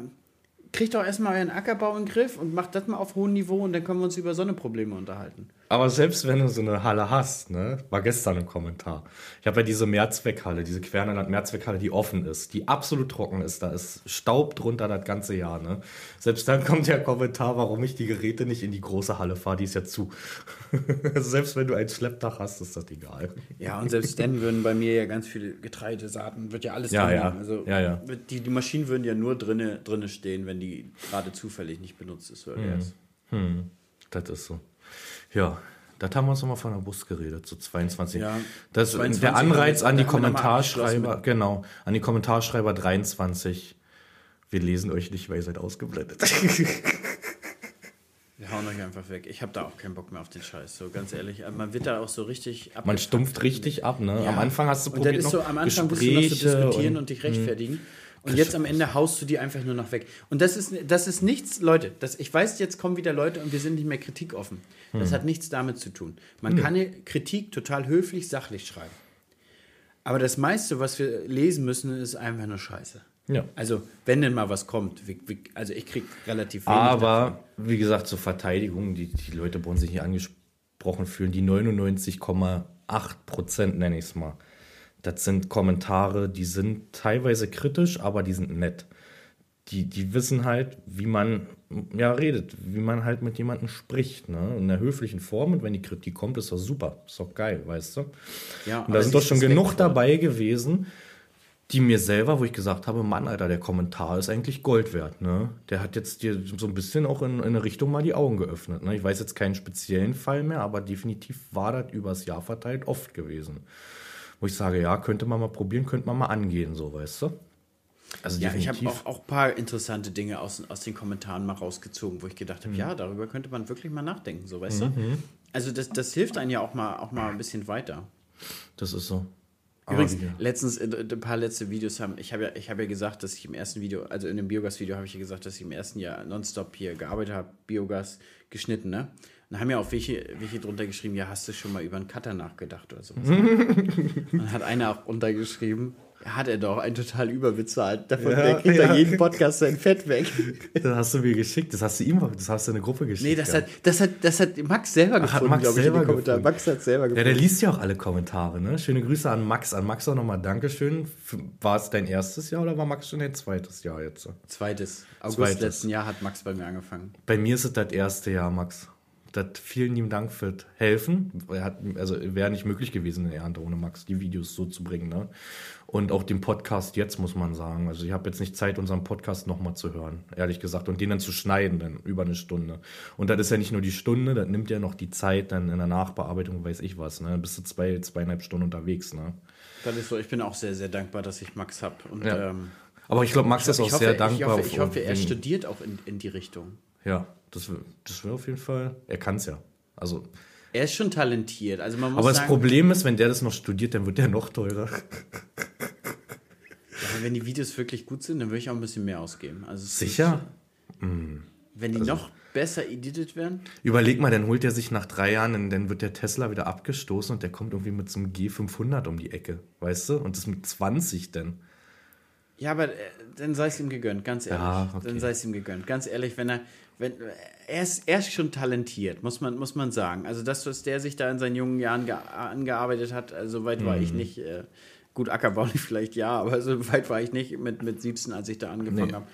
kriegt doch erstmal euren Ackerbau in den Griff und macht das mal auf hohem Niveau und dann können wir uns über so eine Probleme unterhalten. Aber selbst wenn du so eine Halle hast, ne, war gestern im Kommentar. Ich habe ja diese Mehrzweckhalle, diese Quernerland Mehrzweckhalle, die offen ist, die absolut trocken ist. Da ist Staub drunter das ganze Jahr. Ne? Selbst dann kommt der Kommentar, warum ich die Geräte nicht in die große Halle fahre, die ist ja zu. selbst wenn du ein Schleppdach hast, ist das egal. Ja, und selbst dann würden bei mir ja ganz viele Getreidesaaten, wird ja alles ja, ja. Also ja, ja. Die, die Maschinen würden ja nur drinne, drinne stehen, wenn die gerade zufällig nicht benutzt ist. Oder hm. Hm. Das ist so. Ja, das haben wir uns nochmal von der Bus geredet, so 22. Ja, das, 22 der Anreiz an die Kommentarschreiber, genau, an die Kommentarschreiber 23. Wir lesen euch nicht, weil ihr seid ausgeblendet. Wir hauen euch einfach weg. Ich habe da auch keinen Bock mehr auf den Scheiß, so ganz ehrlich. Man wird da auch so richtig ab. Man stumpft richtig ab, ne? Ja. Am Anfang hast du probiert und dann ist so, am Anfang Gespräche willst du noch so diskutieren und, und dich rechtfertigen. Mh. Und jetzt am Ende haust du die einfach nur noch weg. Und das ist, das ist nichts, Leute, das, ich weiß, jetzt kommen wieder Leute und wir sind nicht mehr kritikoffen. Das hm. hat nichts damit zu tun. Man hm. kann Kritik total höflich, sachlich schreiben. Aber das meiste, was wir lesen müssen, ist einfach nur Scheiße. Ja. Also, wenn denn mal was kommt, wie, wie, also ich kriege relativ wenig. Aber, davon. wie gesagt, zur Verteidigung, die, die Leute wollen sich nicht angesprochen fühlen, die 99,8 Prozent, nenne ich es mal, das sind Kommentare, die sind teilweise kritisch, aber die sind nett. Die, die wissen halt, wie man ja redet, wie man halt mit jemandem spricht, ne? In der höflichen Form und wenn die Kritik kommt, ist das super, ist doch geil, weißt du? Ja, und da sind doch schon genug dabei gewesen, die mir selber, wo ich gesagt habe, Mann, Alter, der Kommentar ist eigentlich Gold wert, ne? Der hat jetzt dir so ein bisschen auch in, in eine Richtung mal die Augen geöffnet, ne? Ich weiß jetzt keinen speziellen Fall mehr, aber definitiv war das übers Jahr verteilt oft gewesen wo ich sage, ja, könnte man mal probieren, könnte man mal angehen, so, weißt du? Also Ja, ich definitiv. habe auch, auch ein paar interessante Dinge aus, aus den Kommentaren mal rausgezogen, wo ich gedacht Mhm. habe, ja, darüber könnte man wirklich mal nachdenken, so weißt du? Also das, das hilft einem ja auch mal, auch mal ein bisschen weiter. das ist so. Übrigens, letztens, äh, ein paar letzte Videos haben, ich habe ja, ich habe ja gesagt, dass ich im ersten Video, also in dem Biogas-Video habe ich ja gesagt, dass ich im ersten Jahr nonstop hier gearbeitet habe, Biogas geschnitten, ne? Dann haben ja auch welche, welche drunter geschrieben, ja, hast du schon mal über einen Cutter nachgedacht oder sowas. Dann hat einer auch runtergeschrieben, ja, hat er doch, einen total überbezahlt. Davon Ja, kriegt ja. er jeden Podcast sein Fett weg. Das hast du mir geschickt, das hast du ihm, das hast du in eine Gruppe geschickt. Nee, das ja. hat, das hat, das hat Max selber hat gefunden, Max glaube ich, in gefunden. Max hat selber Ja, gefunden. der liest ja auch alle Kommentare, ne? Schöne Grüße an Max. An Max auch nochmal Dankeschön. War es dein erstes Jahr oder war Max schon dein zweites Jahr jetzt? Zweites. August Zweites. letzten Jahr hat Max bei mir angefangen. Bei mir ist es das erste Jahr, Max. Das vielen lieben Dank für das Helfen. Er hat, also wäre nicht möglich gewesen in Ernte ohne Max, die Videos so zu bringen. Ne? Und auch den Podcast jetzt, muss man sagen. Also ich habe jetzt nicht Zeit, unseren Podcast nochmal zu hören, ehrlich gesagt. Und den dann zu schneiden, dann über eine Stunde. Und das ist ja nicht nur die Stunde, das nimmt ja noch die Zeit dann in der Nachbearbeitung, weiß ich was. Ne? Dann bist du zwei, zweieinhalb Stunden unterwegs. Ne? Das ist so, ich bin auch sehr, sehr dankbar, dass ich Max habe. Ja. ähm, Aber ich glaube, Max ist auch ich hoffe, sehr ich dankbar. hoffe, ich hoffe er studiert auch in, in die Richtung. Ja, das, das wäre auf jeden Fall. Er kann es ja. Also, Er ist schon talentiert. Also man muss aber das sagen, Problem ist, wenn der das noch studiert, dann wird der noch teurer. ja, wenn die Videos wirklich gut sind, dann würde ich auch ein bisschen mehr ausgeben. Also Sicher? Ist, wenn die noch besser editet werden. Überleg mal, dann holt er sich nach drei Jahren, dann, dann wird der Tesla wieder abgestoßen und der kommt irgendwie mit so einem G500 um die Ecke, weißt du? Und das mit 20 denn. Ja, aber äh, dann sei es ihm gegönnt, ganz ehrlich. Ja, okay. Dann sei es ihm gegönnt. Ganz ehrlich, wenn er, wenn, er ist, er ist schon talentiert, muss man, muss man sagen. Also das, was der sich da in seinen jungen Jahren ge- angearbeitet hat, also so weit war Mhm. ich nicht. Äh, gut, Ackerbau vielleicht ja, aber so weit war ich nicht mit, mit 17, als ich da angefangen Nee. habe.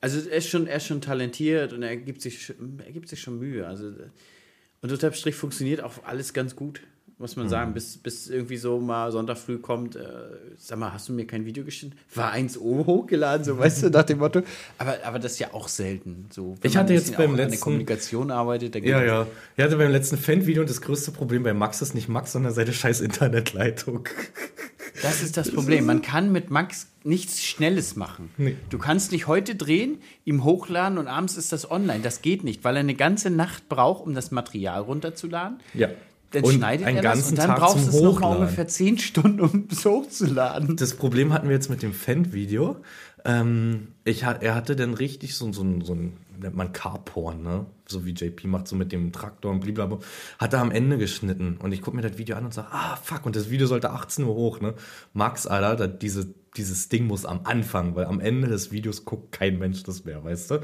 Also er ist, schon, er ist schon talentiert und er gibt sich, er gibt sich schon Mühe. Also, und unterm Strich funktioniert auch alles ganz gut, muss man sagen. Bis, bis irgendwie so mal Sonntag früh kommt, äh, sag mal, hast du mir kein Video geschnitten? War 1O hochgeladen, so weißt du, nach dem Motto. Aber, aber das ist ja auch selten. So, Ich hatte jetzt beim auch an der letzten- Kommunikation arbeitet, dann geht Ja, ja. Ich hatte beim letzten Fan-Video und das größte Problem bei Max ist nicht Max, sondern seine scheiß Internetleitung. Das ist das Problem. Man kann mit Max nichts Schnelles machen. Nee. Du kannst nicht heute drehen, ihm hochladen und abends ist das online. Das geht nicht, weil er eine ganze Nacht braucht, um das Material runterzuladen. Ja. Dann Und schneidet einen er das ganzen und dann Tag brauchst du es noch mal Hochladen. ungefähr 10 Stunden, um es hochzuladen. Das Problem hatten wir jetzt mit dem Fan-Video. Ähm, ich, er hatte dann richtig so, so, so ein, nennt man Carporn, ne? So wie JP macht, so mit dem Traktor und blablabla. Hat er am Ende geschnitten. Und ich gucke mir das Video an und sage, ah, fuck, und das Video sollte 18 Uhr hoch, ne? Max, Alter, das, diese, dieses Ding muss am Anfang, weil am Ende des Videos guckt kein Mensch das mehr, weißt du?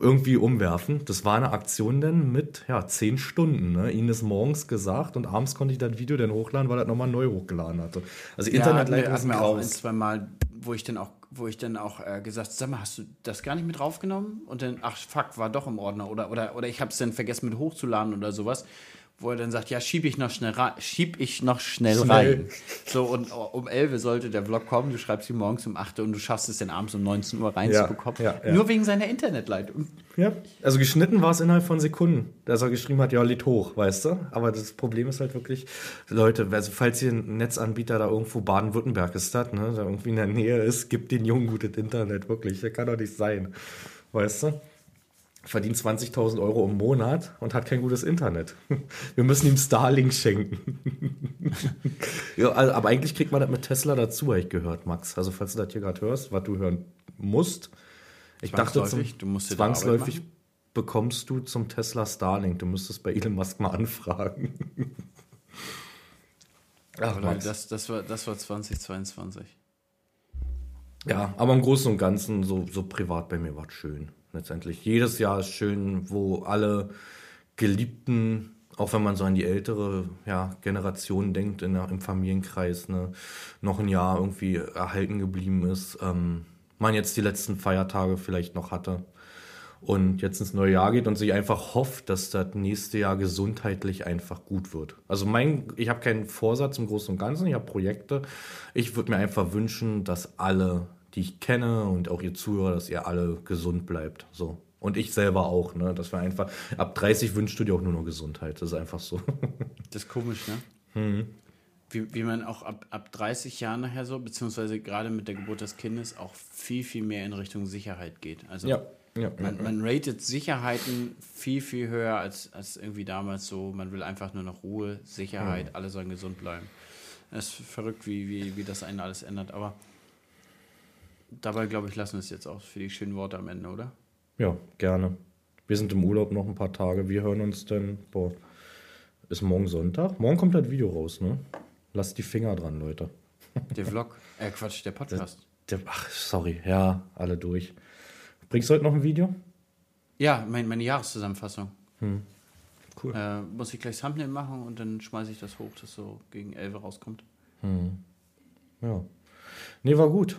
Irgendwie umwerfen. Das war eine Aktion dann mit, ja, 10 Stunden, ne? Ihnen ist morgens gesagt und abends konnte ich das Video dann hochladen, weil er das nochmal neu hochgeladen hatte. Also Internetleitung hat ist mir ein auch ein, zwei Mal, wo ich dann auch, wo ich dann auch äh, gesagt, sag mal, hast du das gar nicht mit draufgenommen? Und dann, ach fuck, war doch im Ordner oder oder oder ich habe es dann vergessen mit hochzuladen oder sowas. Wo er dann sagt, ja, schieb ich noch schnell rein, schieb ich noch schnell, Schnell. rein. So, und um 11 sollte der Vlog kommen, du schreibst ihn morgens um 8 Uhr und du schaffst es dann abends um 19 Uhr reinzubekommen. Ja, ja, ja. Nur wegen seiner Internetleitung. Ja, also geschnitten war es innerhalb von Sekunden, dass er geschrieben hat, ja, lädt hoch, weißt du? Aber das Problem ist halt wirklich, Leute, also falls ihr ein Netzanbieter da irgendwo Baden-Württemberg ist, das, ne, da irgendwie in der Nähe ist, gibt den Jungen gutes Internet, wirklich. Das kann doch nicht sein, weißt du? Verdient 20.000 Euro im Monat und hat kein gutes Internet. Wir müssen ihm Starlink schenken. ja, also, aber eigentlich kriegt man das mit Tesla dazu, habe ich gehört, Max. Also falls du das hier gerade hörst, was du hören musst. Ich dachte, zum, Zwangsläufig, du musst zwangsläufig bekommst du zum Tesla Starlink. Du müsstest bei Elon Musk mal anfragen. Ach, Leute, Max. das, das, war, das war 2022. Ja, aber im Großen und Ganzen, so, so privat bei mir war es schön. Letztendlich. Jedes Jahr ist schön, wo alle Geliebten, auch wenn man so an die ältere ja, Generation denkt, in im Familienkreis, ne, noch ein Jahr irgendwie erhalten geblieben ist. Ähm, man jetzt die letzten Feiertage vielleicht noch hatte und jetzt ins neue Jahr geht und sich einfach hofft, dass das nächste Jahr gesundheitlich einfach gut wird. Also mein, ich habe keinen Vorsatz im Großen und Ganzen, ich habe Projekte. Ich würde mir einfach wünschen, dass alle, die ich kenne und auch ihr Zuhörer, dass ihr alle gesund bleibt. So. Und ich selber auch, ne? Dass wir einfach, ab 30 wünschst du dir auch nur noch Gesundheit. Das ist einfach so. Das ist komisch, ne? wie, wie man auch ab, ab 30 Jahren nachher so, beziehungsweise gerade mit der Geburt des Kindes, auch viel, viel mehr in Richtung Sicherheit geht. Also Ja, ja, man, ja, man ratet Sicherheiten viel, viel höher als, als irgendwie damals so. Man will einfach nur noch Ruhe, Sicherheit, alle sollen gesund bleiben. Es ist verrückt, wie, wie, wie das einen alles ändert. Aber dabei, glaube ich, lassen wir es jetzt auch für die schönen Worte am Ende, oder? ja, gerne. Wir sind im Urlaub noch ein paar Tage. Wir hören uns dann. Boah, ist morgen Sonntag? Morgen kommt das Video raus, ne? Lasst die Finger dran, Leute. Der Vlog, äh Quatsch, der Podcast. Der, ach, sorry, ja, alle durch. Bringst du heute noch ein Video? Ja, mein, meine Jahreszusammenfassung. Cool. Äh, muss ich gleich Thumbnail machen und dann schmeiße ich das hoch, dass so gegen 11 rauskommt. Ja. Nee, war gut.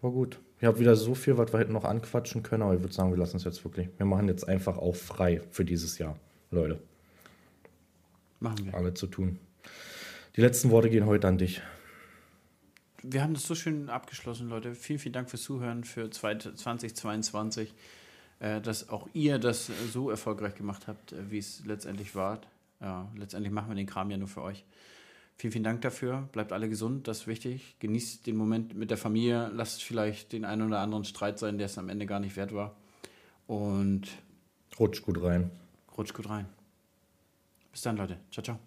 War gut. Ich habe wieder so viel, was wir hätten noch anquatschen können, aber ich würde sagen, wir lassen es jetzt wirklich. Wir machen jetzt einfach auch frei für dieses Jahr, Leute. Machen wir. Alle zu tun. Die letzten Worte gehen heute an dich. Wir haben das so schön abgeschlossen, Leute. Vielen, vielen Dank fürs Zuhören für 2022. Äh, dass auch ihr das so erfolgreich gemacht habt, äh, wie es letztendlich war. Ja, letztendlich machen wir den Kram ja nur für euch. Vielen, vielen Dank dafür. Bleibt alle gesund, das ist wichtig. Genießt den Moment mit der Familie. Lasst vielleicht den einen oder anderen Streit sein, der es am Ende gar nicht wert war. Und Rutsch gut rein. rutscht gut rein. Bis dann, Leute. Ciao, ciao.